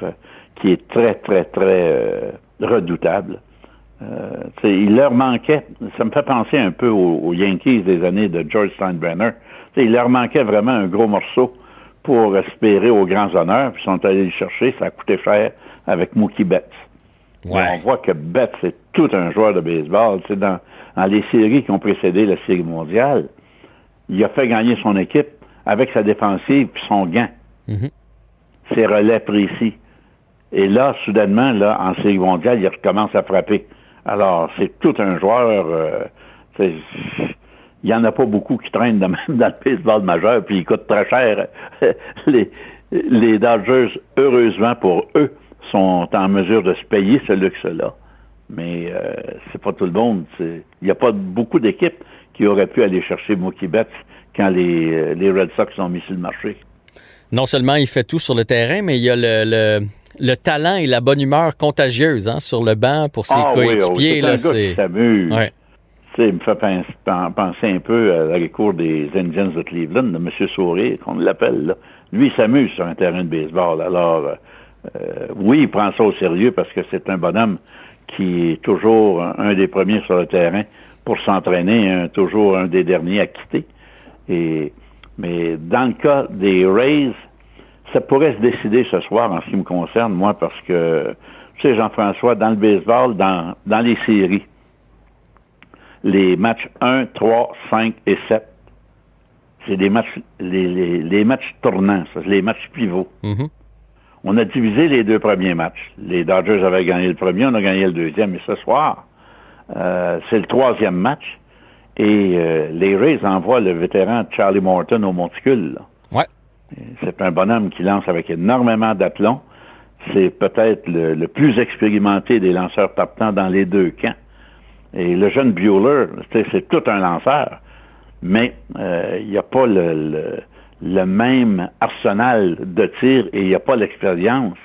qui est très, très, très euh, redoutable. Euh, il leur manquait, ça me fait penser un peu aux, aux Yankees des années de George Steinbrenner. Il leur manquait vraiment un gros morceau pour espérer aux grands honneurs, puis ils sont allés le chercher, ça a coûté cher avec Mookie Betts. Mais on voit que Betts, c'est tout un joueur de baseball. Dans, dans les séries qui ont précédé la Série mondiale, il a fait gagner son équipe avec sa défensive puis son gant. Mhm. Ses relais précis. Et là, soudainement, là, en Série mondiale, il recommence à frapper. Alors, c'est tout un joueur. euh, il n'y en a pas beaucoup qui traînent dans le baseball majeur, puis il coûte très cher. les, Dodgers, heureusement pour eux, sont en mesure de se payer ce luxe-là. Mais euh, c'est pas tout le monde. Il n'y a pas beaucoup d'équipes qui auraient pu aller chercher Mookie Betts quand les, euh, Red Sox sont mis sur le marché. non seulement il fait tout sur le terrain, mais il y a le, le talent et la bonne humeur contagieuse hein, sur le banc pour ses Ah oui, oh, coéquipiers. c'est un là, gars c'est- qui il me fait pen- pen- penser un peu à la cour des Indians de Cleveland, de M. Sourire, qu'on l'appelle. Lui, il s'amuse sur un terrain de baseball. Alors, euh, euh, oui, il prend ça au sérieux parce que c'est un bonhomme qui est toujours un, des premiers sur le terrain pour s'entraîner, toujours un des derniers à quitter. Et, mais dans le cas des Rays, ça pourrait se décider ce soir en ce qui me concerne, moi, parce que, tu sais, Jean-François, dans le baseball, dans, dans les séries, les matchs 1, 3, 5 et 7, c'est des matchs, les, les, les matchs tournants, ça, c'est les matchs pivots. Mhm. On a divisé les deux premiers matchs. Les Dodgers avaient gagné le premier, on a gagné le deuxième. Et ce soir, euh, c'est le troisième match. Et euh, les Rays envoient le vétéran Charlie Morton au monticule. là. C'est un bonhomme qui lance avec énormément d'aplomb. C'est peut-être le, plus expérimenté des lanceurs partants dans les deux camps. Et le jeune Bueller, c'est tout un lanceur, mais euh, il n'y a pas le, même arsenal de tir et il n'y a pas l'expérience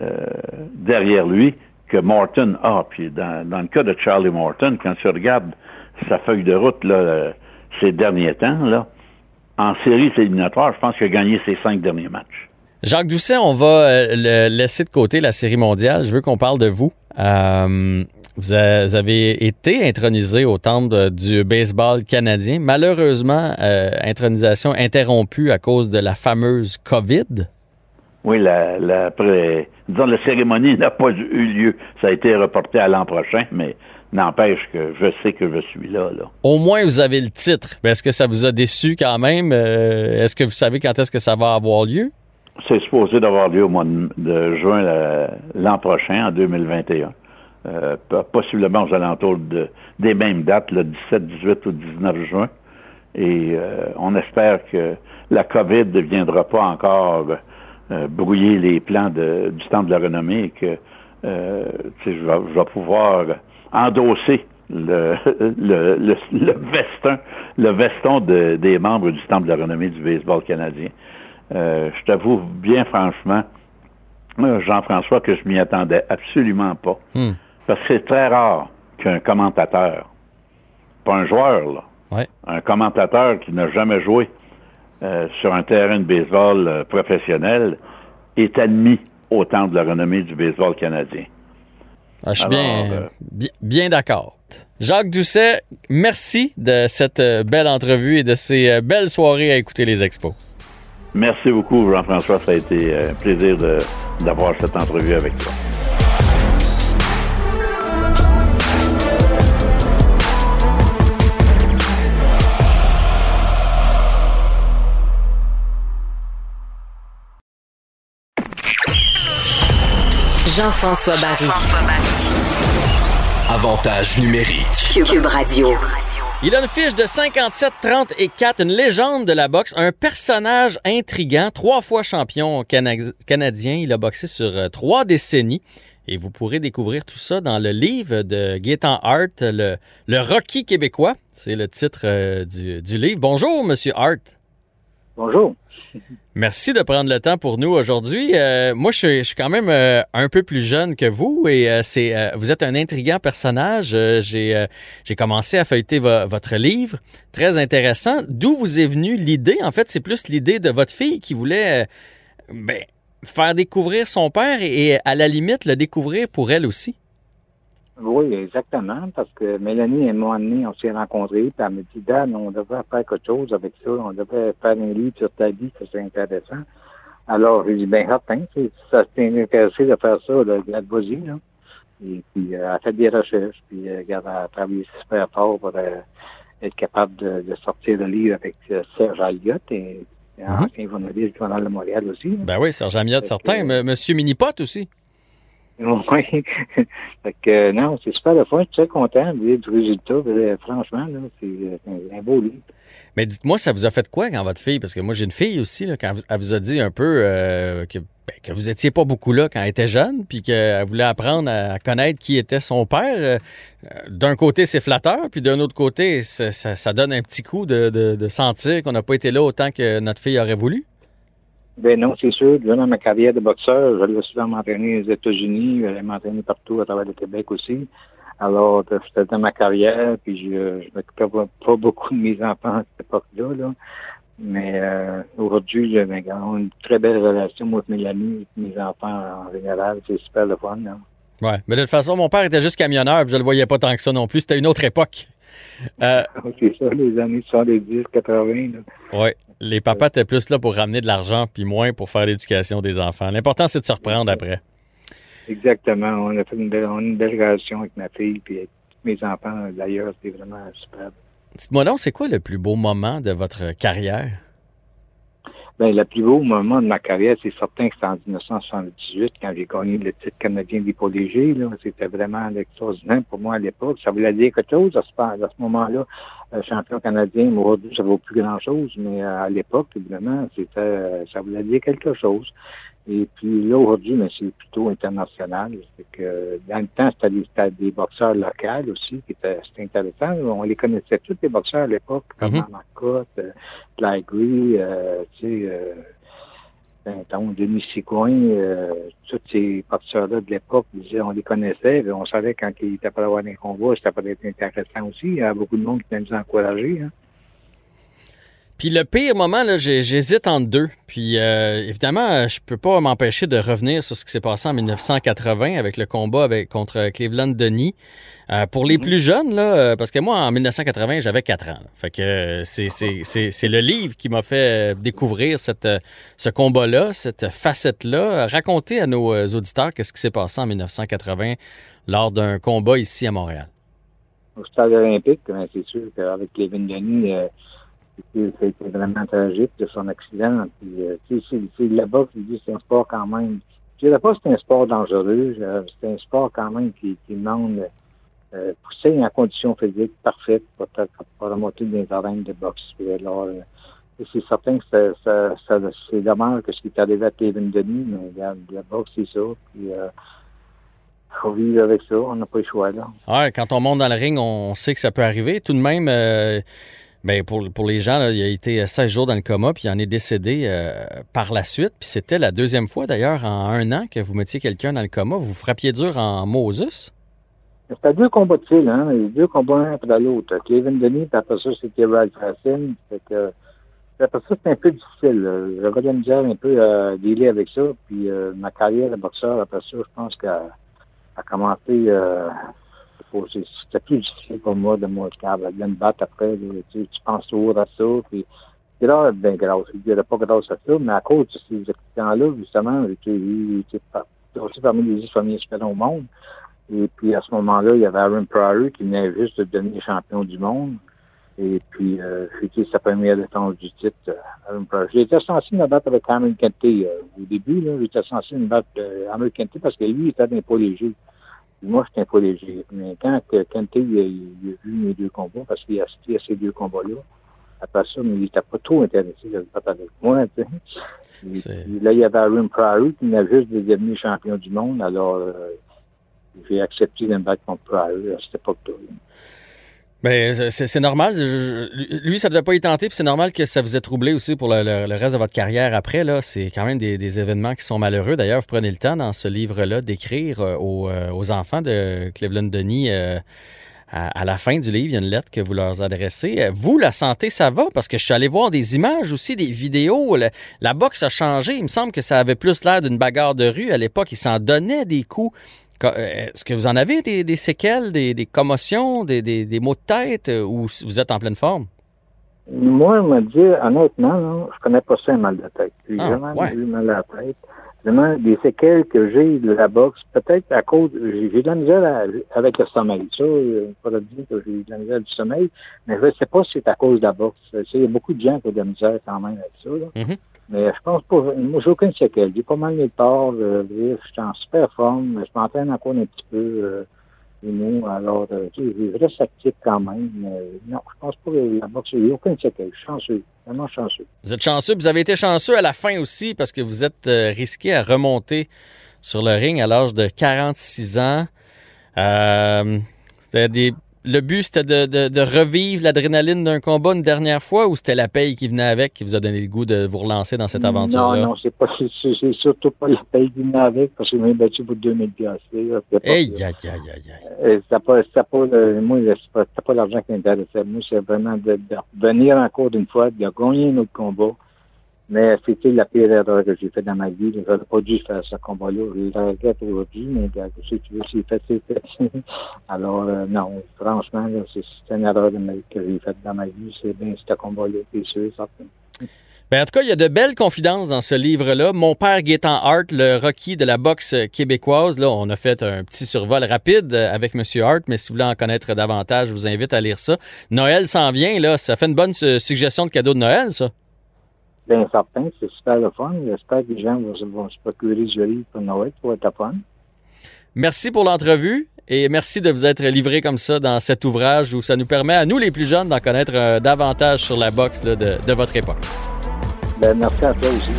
euh, derrière lui que Morton a. Puis dans, le cas de Charlie Morton, quand tu regardes sa feuille de route euh, ces derniers temps, là, en série éliminatoire, je pense qu'il a gagné ses cinq derniers matchs. Jacques Doucet, on va euh, le laisser de côté la série mondiale. Je veux qu'on parle de vous. Euh, vous avez été intronisé au temple du baseball canadien. Malheureusement, euh, intronisation interrompue à cause de la fameuse COVID. Oui, la, la, après, disons, la cérémonie n'a pas eu lieu. Ça a été reporté à l'an prochain, mais n'empêche que je sais que je suis là. là. Au moins, vous avez le titre. Mais Est-ce que ça vous a déçu quand même? Euh, est-ce que vous savez quand est-ce que ça va avoir lieu? C'est supposé d'avoir lieu au mois de, de juin la- l'an prochain, en 2021. Euh, po- possiblement aux alentours de, des mêmes dates, le 17, 18 ou 19 juin. Et euh, on espère que la COVID ne viendra pas encore euh, brouiller les plans de- du temps de la renommée et que euh, vais, je vais pouvoir endosser le, le, le, le veston, le veston de- des membres du Temple de la renommée du baseball canadien. Euh, je t'avoue bien franchement, euh, Jean-François, que je m'y attendais absolument pas. Hmm. Parce que c'est très rare qu'un commentateur, pas un joueur, là, Ouais. un commentateur qui n'a jamais joué euh, sur un terrain de baseball euh, professionnel est admis au temps de la renommée du baseball canadien. Ah, je suis Alors, bien, euh, bien, bien d'accord. Jacques Doucet, merci de cette euh, belle entrevue et de ces euh, belles soirées à écouter les expos. Merci beaucoup, Jean-François. Ça a été un plaisir d'avoir cette entrevue avec toi. Jean-François Barry. Avantage numérique. Cube Radio. Il a une fiche de 57, 30 et 4, une légende de la boxe, un personnage intriguant, trois fois champion cana- canadien. Il a boxé sur euh, trois décennies. Et vous pourrez découvrir tout ça dans le livre de Gaétan Hart, le, le Rocky québécois. C'est le titre euh, du, du livre. Bonjour, Monsieur Hart. Bonjour. Merci de prendre le temps pour nous aujourd'hui. Euh, moi, je suis, quand même euh, un peu plus jeune que vous et euh, c'est vous êtes un intriguant personnage. J'ai commencé à feuilleter vo- votre livre, très intéressant. D'où vous est venue l'idée? En fait, c'est plus l'idée de votre fille qui voulait ben, faire découvrir son père et, et, à la limite le découvrir pour elle aussi. Oui, exactement, parce que Mélanie et donné, on s'est rencontrés, puis elle me dit, Dan, on devrait faire quelque chose avec ça, on devrait faire un livre sur ta vie, ça c'est intéressant. Alors, j'ai dit, ben, certain, si ça t'est intéressé de faire ça, là, vas-y, là. Et puis, euh, elle a fait des recherches, puis, euh, regarde, elle a travaillé super fort pour euh, être capable de, de sortir le livre avec euh, Serge Alliott, et, et Mhm. ancien journaliste du Journal de Montréal aussi. là. Ben oui, Serge Fait certain. que- M- Monsieur Minipot aussi. Oui. fait que, euh, non, c'est super le fun. Je suis très content du résultat. Euh, Franchement, c'est euh, un, beau livre. Mais dites-moi, ça vous a fait quoi quand votre fille, parce que moi j'ai une fille aussi, là, quand elle vous a dit un peu que, ben, que vous étiez pas beaucoup là quand elle était jeune, puis qu'elle voulait apprendre à connaître qui était son père. d'un côté, c'est flatteur, puis d'un autre côté, ça, donne un petit coup de sentir qu'on n'a pas été là autant que notre fille aurait voulu. Ben non, c'est sûr. Durant ma carrière de boxeur, j'allais souvent m'entraîner aux États-Unis, j'allais m'entraîner partout à travers le Québec aussi. Alors, c'était dans ma carrière, puis je, je m'occupais pas, pas beaucoup de mes enfants à cette époque-là. Là. Mais euh, aujourd'hui, j'ai ben, une très belle relation moi, avec mes amis, mes enfants en général. C'est super le fun. Là. Ouais. Mais de toute façon, mon père était juste camionneur, puis je le voyais pas tant que ça non plus. C'était une autre époque. Euh, c'est ça, les années 70, 80. Là. Les papas étaient plus là pour ramener de l'argent, puis moins pour faire l'éducation des enfants. L'important, c'est de se reprendre après. Exactement. On a fait une belle, une relation avec ma fille puis avec mes enfants. D'ailleurs, c'était vraiment super. Dites-moi donc, c'est quoi le plus beau moment de votre carrière? Ben, le plus beau moment de ma carrière, c'est certain que c'était en 1978, quand j'ai gagné le titre canadien des. C'était vraiment extraordinaire pour moi à l'époque. Ça voulait dire quelque chose à ce, à ce moment-là. Euh, champion canadien, aujourd'hui, ça vaut plus grand-chose, mais euh, à l'époque, évidemment, c'était euh, ça voulait dire quelque chose. Et puis là, aujourd'hui, mais c'est plutôt international. C'est que dans le temps, c'était des, des, boxeurs locaux aussi, qui étaient c'était intéressant. On les connaissait tous les boxeurs à l'époque, comme Mhm. Marcotte, euh, Ligry, euh, tu sais, euh, Tinton, Denis Sigouin, euh, tous ces boxeurs-là de l'époque, on les connaissait, on savait quand ils étaient pas avoir des combats, c'était pas être intéressant aussi. Il y a beaucoup de monde qui nous encourager. Hein. Puis le pire moment, là, j'hésite entre deux. Puis euh, évidemment, je peux pas m'empêcher de revenir sur ce qui s'est passé en 1980 avec le combat avec, contre Cleveland Denis. Euh, pour les plus jeunes, là, euh, parce que moi, en 1980, j'avais 4 ans. là. Fait que euh, c'est- c'est c'est- c'est le livre qui m'a fait euh, découvrir cette, ce combat-là, cette facette-là. Racontez à nos auditeurs qu'est-ce qui s'est passé en 1980 lors d'un combat ici à Montréal. Au stade olympique, c'est sûr qu'avec Kevin Denis, euh, c'était vraiment tragique de son accident. Puis, euh, c'est- là-bas que c'est un sport quand même. Je dirais pas que c'est un sport dangereux, euh, c'est un sport quand même qui, demande euh, pousser en conditions physiques parfaites pour, pour, remonter les arènes de boxe. Puis alors, euh, c'est certain que ça, c'est dommage que ce qui est arrivé à Kevin Denis, mais la boxe, c'est ça. Puis, euh, faut vivre avec ça, on n'a pas le choix, là. Ouais, quand on monte dans le ring, on sait que ça peut arriver. Tout de même, euh, ben pour, pour les gens, il a été 16 jours dans le coma, puis il en est décédé euh, par la suite. Puis c'était la deuxième fois, d'ailleurs, en un an que vous mettiez quelqu'un dans le coma. Vous frappiez dur en Moses? C'était deux combats de fil, hein. Deux combats un après l'autre. Kevin Denis, puis après ça, c'était Ralph Racine. Que, après ça, c'était un peu difficile. J'avais de la misère un peu à dealer avec ça. Puis euh, ma carrière de boxeur, après ça, je pense qu'elle a commencé... Euh, c'était plus difficile pour moi de moi capable de me battre après. Tu, penses toujours à ça. Puis là, ben grâce. Je dirais pas grâce à ça, mais à cause de ces accidents-là, justement, j'ai été aussi parmi les dix premiers champions au monde. Et puis à ce moment-là, il y avait Aaron Pryor qui venait juste de devenir champion du monde. Et puis euh, c'était sa première défense du titre, euh, Aaron Pryor. J'étais censé me battre avec Cameron Kenty euh, au début. J'étais censé me battre euh, Cameron Kenty parce que lui, il était d'un poids léger. Moi, j'étais un léger. Mais quand Kenty il, a- il a vu mes deux combats, parce qu'il a assisté à ces deux combats-là, après ça, mais il n'était pas trop intéressé de battre avec moi. tu sais. Et C'est- puis là, il y avait Aaron Pryor qui venait juste de devenir champion du monde. Alors, euh, j'ai accepté de me battre contre Pryor à cette époque-là. Ben, c'est normal. Lui, ça devait pas y tenter, puis c'est normal que ça vous ait troublé aussi pour le, reste de votre carrière après. Là, c'est quand même des, événements qui sont malheureux. D'ailleurs, vous prenez le temps dans ce livre-là d'écrire euh, aux, euh, aux enfants de Cleveland Denis. euh, à, la fin du livre, il y a une lettre que vous leur adressez. Vous, la santé, ça va? Parce que je suis allé voir des images aussi, des vidéos. La boxe a changé. Il me semble que ça avait plus l'air d'une bagarre de rue. À l'époque, ils s'en donnaient des coups. Euh, Est-ce que vous en avez des, des séquelles, des, des commotions, des, maux de tête euh, ou vous êtes en pleine forme? Moi, je me dis, honnêtement, là, je connais pas ça, un mal de tête. J'ai Ah, jamais ouais. eu mal à la tête. Vraiment, des séquelles que j'ai de la boxe, peut-être à cause, j'ai de la misère à- avec le sommeil. Ça, pas de dire que j'ai de la misère du sommeil, mais je sais pas si c'est à cause de la boxe. Il y a beaucoup de gens qui ont de la misère quand même avec ça. Là. Mhm. Mais je pense pas, moi, j'ai aucune séquelle. J'ai pas mal de part, euh, je suis en super forme, je m'entraîne encore un petit peu, euh, nous, alors, euh, je reste actif quand même, mais non, je pense pas que la il n'y a aucune séquelle. Je suis chanceux, vraiment chanceux. Vous êtes chanceux. Vous avez été chanceux à la fin aussi parce que vous êtes euh, risqué à remonter sur le ring à l'âge de 46 ans. Euh, des- le but, c'était de, de- de revivre l'adrénaline d'un combat une dernière fois ou c'était la paye qui venait avec qui vous a donné le goût de vous relancer dans cette aventure-là? Non, non, c'est pas, c'est, surtout pas la paye qui venait avec, parce que je m'ai battu pour 2000 piastres. aïe, aïe, aïe, aïe. Euh, C'était pas, c'était pas, le- moi, pas, pas l'argent qui m'intéressait. Moi, c'est vraiment de, de revenir encore une fois, de gagner un autre combat. Mais c'était la pire erreur que j'ai faite dans ma vie. J'aurais pas dû faire ce combat-là. Je le regrette aujourd'hui, mais si tu veux, c'est fait, c'est fait. Alors, euh, non, franchement, c'est, une erreur que j'ai faite dans ma vie. C'est bien ce combat-là, c'est sûr, certain. Ben, en tout cas, il y a de belles confidences dans ce livre-là. Mon père Gaétan Hart, le Rocky de la boxe québécoise. Là, on a fait un petit survol rapide avec M. Hart, mais si vous voulez en connaître davantage, je vous invite à lire ça. Noël s'en vient, là. Ça fait une bonne su- suggestion de cadeau de Noël, ça. Bien certain, c'est super le fun. J'espère que les gens vont, vont se procurer du riz pour Noël pour être fun. Merci pour l'entrevue et merci de vous être livré comme ça dans cet ouvrage où ça nous permet à nous les plus jeunes d'en connaître euh, davantage sur la boxe là, de, de votre époque. Ben, merci à toi aussi.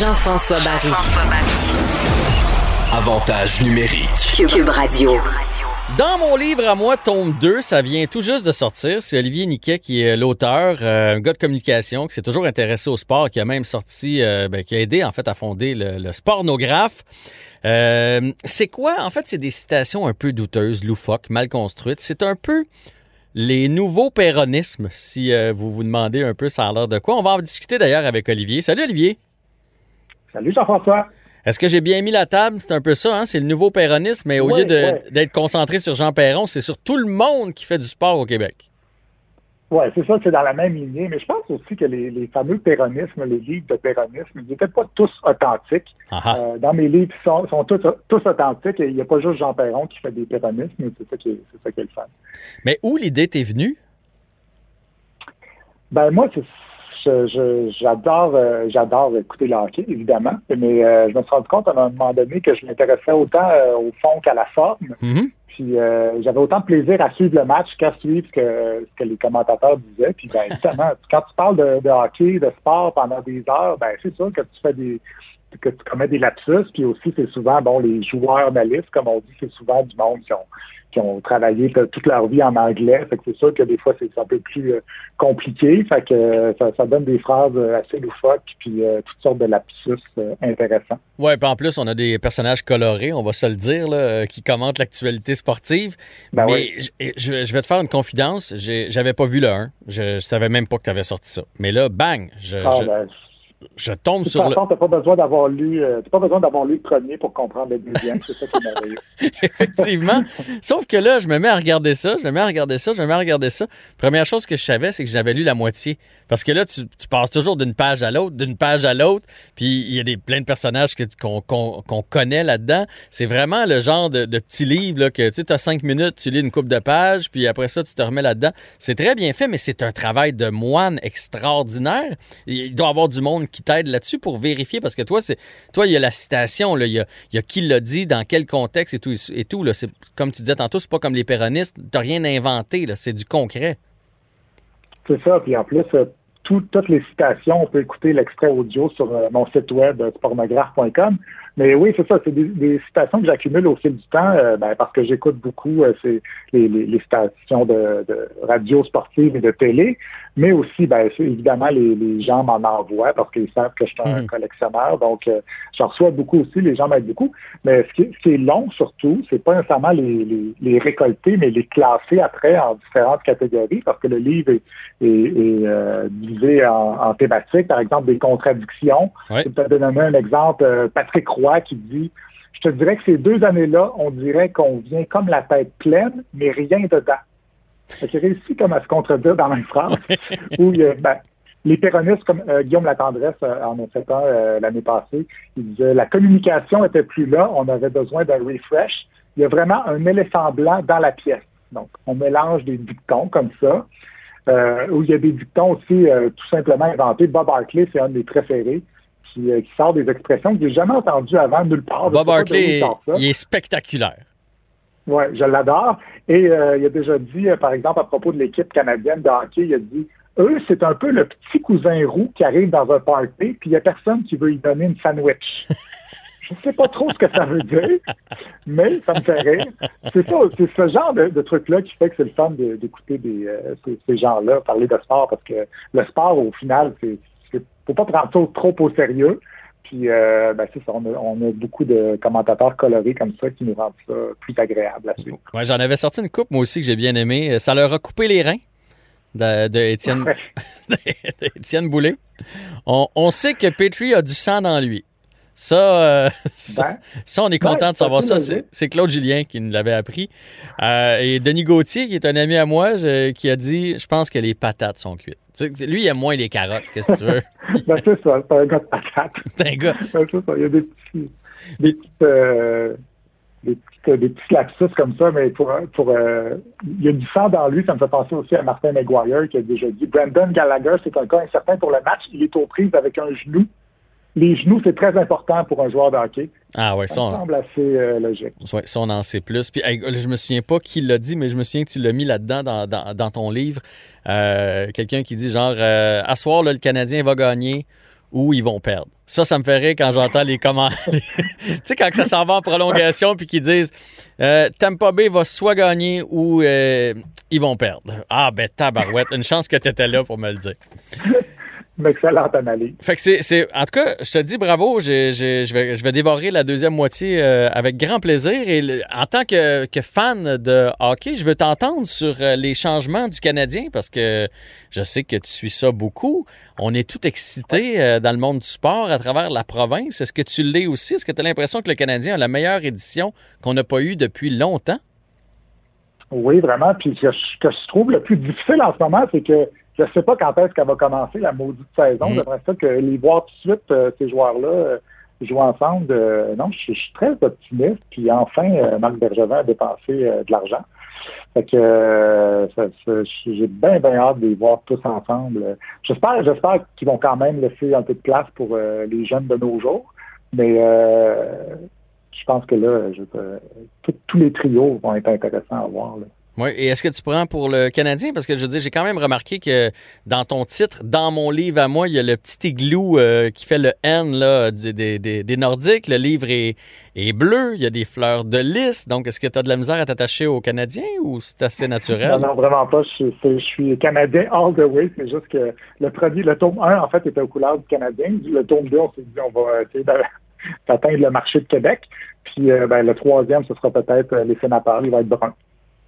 Jean-François Barry. Avantage numérique. Cube Radio. Dans mon livre à moi, tome 2, ça vient tout juste de sortir. C'est Olivier Niquet qui est l'auteur, euh, un gars de communication qui s'est toujours intéressé au sport, qui a même sorti, euh, ben, qui a aidé en fait à fonder le, le Sportnographe. Euh, c'est quoi? En fait, c'est des citations un peu douteuses, loufoques, mal construites. C'est un peu les nouveaux péronismes, si euh, vous vous demandez un peu ça a l'air de quoi. On va en discuter d'ailleurs avec Olivier. Salut Olivier! Salut Jean-François. Est-ce que j'ai bien mis la table? C'est un peu ça, hein? C'est le nouveau péronisme, mais au Ouais, lieu ouais. d'être concentré sur Jean Perron, c'est sur tout le monde qui fait du sport au Québec. Oui, c'est ça, c'est dans la même lignée. Mais je pense aussi que les, les fameux péronismes, les livres de péronisme, ils n'étaient pas tous authentiques. Ah ah. Euh, dans mes livres, ils sont, sont tous, tous authentiques et il n'y a pas juste Jean Perron qui fait des péronismes, mais c'est ça qui est, c'est ça qui est le fun. Mais où l'idée t'est venue? Ben moi, c'est- j'adore euh, j'adore écouter le hockey, évidemment, mais euh, je me suis rendu compte à un moment donné que je m'intéressais autant euh, au fond qu'à la forme. Mhm. Puis euh, j'avais autant de plaisir à suivre le match qu'à suivre ce que, ce que les commentateurs disaient. Puis ben, évidemment, quand tu parles de, de hockey, de sport pendant des heures, ben c'est sûr que tu fais des que tu commets des lapsus. Puis aussi, c'est souvent, bon, les joueurs analystes, comme on dit, c'est souvent du monde qui ont qui ont travaillé toute leur vie en anglais. Fait que c'est sûr que des fois, c'est un peu plus euh, compliqué. Fait que euh, ça, ça donne des phrases euh, assez loufoques, puis euh, toutes sortes de lapsus euh, intéressants. Ouais, puis en plus, on a des personnages colorés, on va se le dire, là, qui commentent l'actualité sportive. Ben mais oui. je, vais te faire une confidence. J'avais pas vu le 1. Je, je savais même pas que tu avais sorti ça. Mais là, bang, je, Ah, ben, je tombe De toute sur le. façon, t'as pas besoin d'avoir lu, euh, t'as pas besoin d'avoir lu le premier pour comprendre le deuxième. C'est ça qui est merveilleux. Effectivement. Sauf que là, je me mets à regarder ça, je me mets à regarder ça, je me mets à regarder ça. Première chose que je savais, c'est que j'avais lu la moitié. Parce que là, tu, tu passes toujours d'une page à l'autre, d'une page à l'autre, puis il y a des, plein de personnages que- qu'on qu'on- qu'on connaît là-dedans. C'est vraiment le genre de, de petit livre là, que tu as cinq minutes, tu lis une coupe de pages, puis après ça, tu te remets là-dedans. C'est très bien fait, mais c'est un travail de moine extraordinaire. Il doit y avoir du monde qui t'aide là-dessus pour vérifier, parce que toi, c'est toi, il y a la citation, là, il, y a, qui l'a dit, dans quel contexte et tout. Et. C'est, comme tu disais tantôt, c'est pas comme les péronistes, t'as rien inventé, là, c'est du concret. C'est ça. Puis en plus, euh, tout- toutes les citations, on peut écouter l'extrait audio sur euh, mon site web euh, pornographe.com. Mais oui, c'est ça, c'est des, des citations que j'accumule au fil du temps euh, ben, parce que j'écoute beaucoup euh, c'est les, les- les stations de, de radio sportive et de télé, mais aussi, ben, évidemment, les, les gens m'en envoient parce qu'ils savent que je suis un Mhm. collectionneur. Donc, j'en reçois beaucoup aussi, les gens m'aident beaucoup. Mais ce qui, est- ce qui est long surtout, c'est pas nécessairement les, les, les récolter, mais les classer après en différentes catégories parce que le livre est, est, est, en, en thématiques, par exemple des contradictions. Ouais. Je peux te donner un exemple, euh, Patrick Roy qui dit Je te dirais que ces deux années-là, on dirait qu'on vient comme la tête pleine, mais rien dedans. Fait qu'il réussit comme à se contredire dans la même phrase. où il ben, les péronistes, comme euh, Guillaume Latendresse euh, en a fait un euh, l'année passée, il disait la communication était plus là, on avait besoin d'un refresh. Il y a vraiment un éléphant blanc dans la pièce. Donc, on mélange des dictons comme ça. Euh, où il y a des dictons aussi euh, tout simplement inventés. Bob Hartley, c'est un de mes préférés, qui, euh, qui sort des expressions que j'ai jamais entendues avant nulle part. Bob Hartley, il il est spectaculaire. Oui, je l'adore. Et il a déjà dit, par exemple, à propos de l'équipe canadienne de hockey, il a dit eux, c'est un peu le petit cousin roux qui arrive dans un party, puis il n'y a personne qui veut lui donner une sandwich. Je ne sais pas trop ce que ça veut dire, mais ça me fait rire. C'est ça, c'est ce genre de, de truc-là qui fait que c'est le fun d'écouter euh, ces, ces gens-là parler de sport, parce que le sport, au final, c'est faut pas prendre ça trop au sérieux. Puis, euh, ben, c'est ça, on a, on a beaucoup de commentateurs colorés comme ça qui nous rendent ça plus agréable à suivre. Ouais, j'en avais sorti une coupe, moi aussi, que j'ai bien aimé. Ça leur a coupé les reins de, de Étienne, Ouais. de Étienne Boulay. On, on sait que Petrie a du sang dans lui. Ça, euh, ça, Ben, ça, on est content ouais, de savoir ça. C'est Claude Julien qui nous l'avait appris. Euh, et Denis Gauthier, qui est un ami à moi, je- qui a dit Je pense que les patates sont cuites. Lui, il aime moins les carottes, qu'est-ce que tu veux? ben, c'est ça, c'est un gars de patate. C'est un gars. Ben, ça, il y a des petits. Des petites, euh, des, petites, des petits lapsus comme ça, mais pour, pour euh, il y a du sang dans lui. Ça me fait penser aussi à Martin McGuire qui a déjà dit Brandon Gallagher, c'est un cas incertain pour le match. Il est aux prises avec un genou. Les genoux, c'est très important pour un joueur de hockey. Ah ouais, Ça on, semble assez euh, logique. ouais, ça, on en sait plus. Puis, je me souviens pas qui l'a dit, mais je me souviens que tu l'as mis là-dedans dans, dans- dans ton livre. Euh, Quelqu'un qui dit genre, euh, à soir, là, le Canadien va gagner ou ils vont perdre. Ça, ça me fait rire quand j'entends les commentaires. tu sais, quand ça s'en va en prolongation, puis qu'ils disent euh, Tampa Bay va soit gagner ou ils vont perdre. Ah, ben, tabarouette. Une chance que tu étais là pour me le dire. Une excellente analyse. Fait que c'est, en tout cas, je te dis bravo. Je, vais, je vais dévorer la deuxième moitié euh, avec grand plaisir. Et le- en tant que, que fan de hockey, je veux t'entendre sur euh, les changements du Canadien parce que je sais que tu suis ça beaucoup. On est tout excités euh, dans le monde du sport à travers la province. Est-ce que tu l'es aussi? Est-ce que tu as l'impression que le Canadien a la meilleure édition qu'on n'a pas eue depuis longtemps? Oui, vraiment. Puis ce que je trouve le plus difficile en ce moment, c'est que je ne sais pas quand est-ce qu'elle va commencer la maudite saison. Mm. J'aimerais ça que les voir tout de suite, euh, ces joueurs-là, euh, jouer ensemble. Euh, non, je, je suis très optimiste. Puis enfin, Marc Bergevin a dépensé de l'argent. Fait que j'ai bien, bien hâte de les voir tous ensemble. J'espère, j'espère qu'ils vont quand même laisser un peu de place pour les jeunes de nos jours. Mais je pense que là, je, tout- tous les trios vont être intéressants à voir. là. Oui, et est-ce que tu prends pour le Canadien? Parce que je veux dire, j'ai quand même remarqué que dans ton titre, dans mon livre à moi, il y a le petit igloo euh, qui fait le N là, des, des- des Nordiques. Le livre est, est bleu, il y a des fleurs de lys. Donc, est-ce que tu as de la misère à t'attacher aux Canadiens ou c'est assez naturel? Non, non, vraiment pas. Je, suis- c'est- je suis Canadien all the way. C'est juste que le premier, le tome 1, en fait, était aux couleurs du Canadien. Le tome 2, on s'est dit, on va essayer d'atteindre le marché de Québec. Puis euh, ben, le troisième, ce sera peut-être euh, les sénateurs. Il va être brun.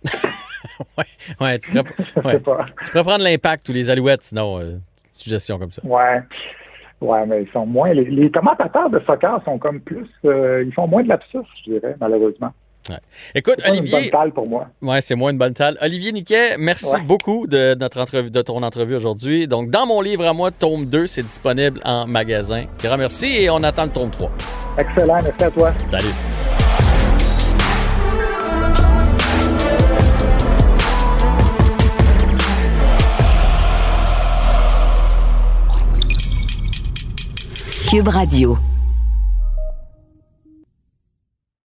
Ouais, tu pourrais, ouais. Tu pourrais prendre l'impact ou les alouettes, sinon, euh, suggestion comme ça. Ouais. Ouais, mais ils sont moins. Les, les commentateurs de soccer sont comme plus. euh, ils font moins de lapsus, je dirais, malheureusement. Écoute, C'est pas une bonne Olivier, talle pour moi. ouais, c'est moins une bonne talle. Olivier Niquet, merci Ouais. beaucoup de notre entrevue, de ton entrevue aujourd'hui. Donc, dans mon livre à moi, tome 2, c'est disponible en magasin. Grand merci et on attend le tome 3. Excellent. Merci à toi. Salut. Cube Radio.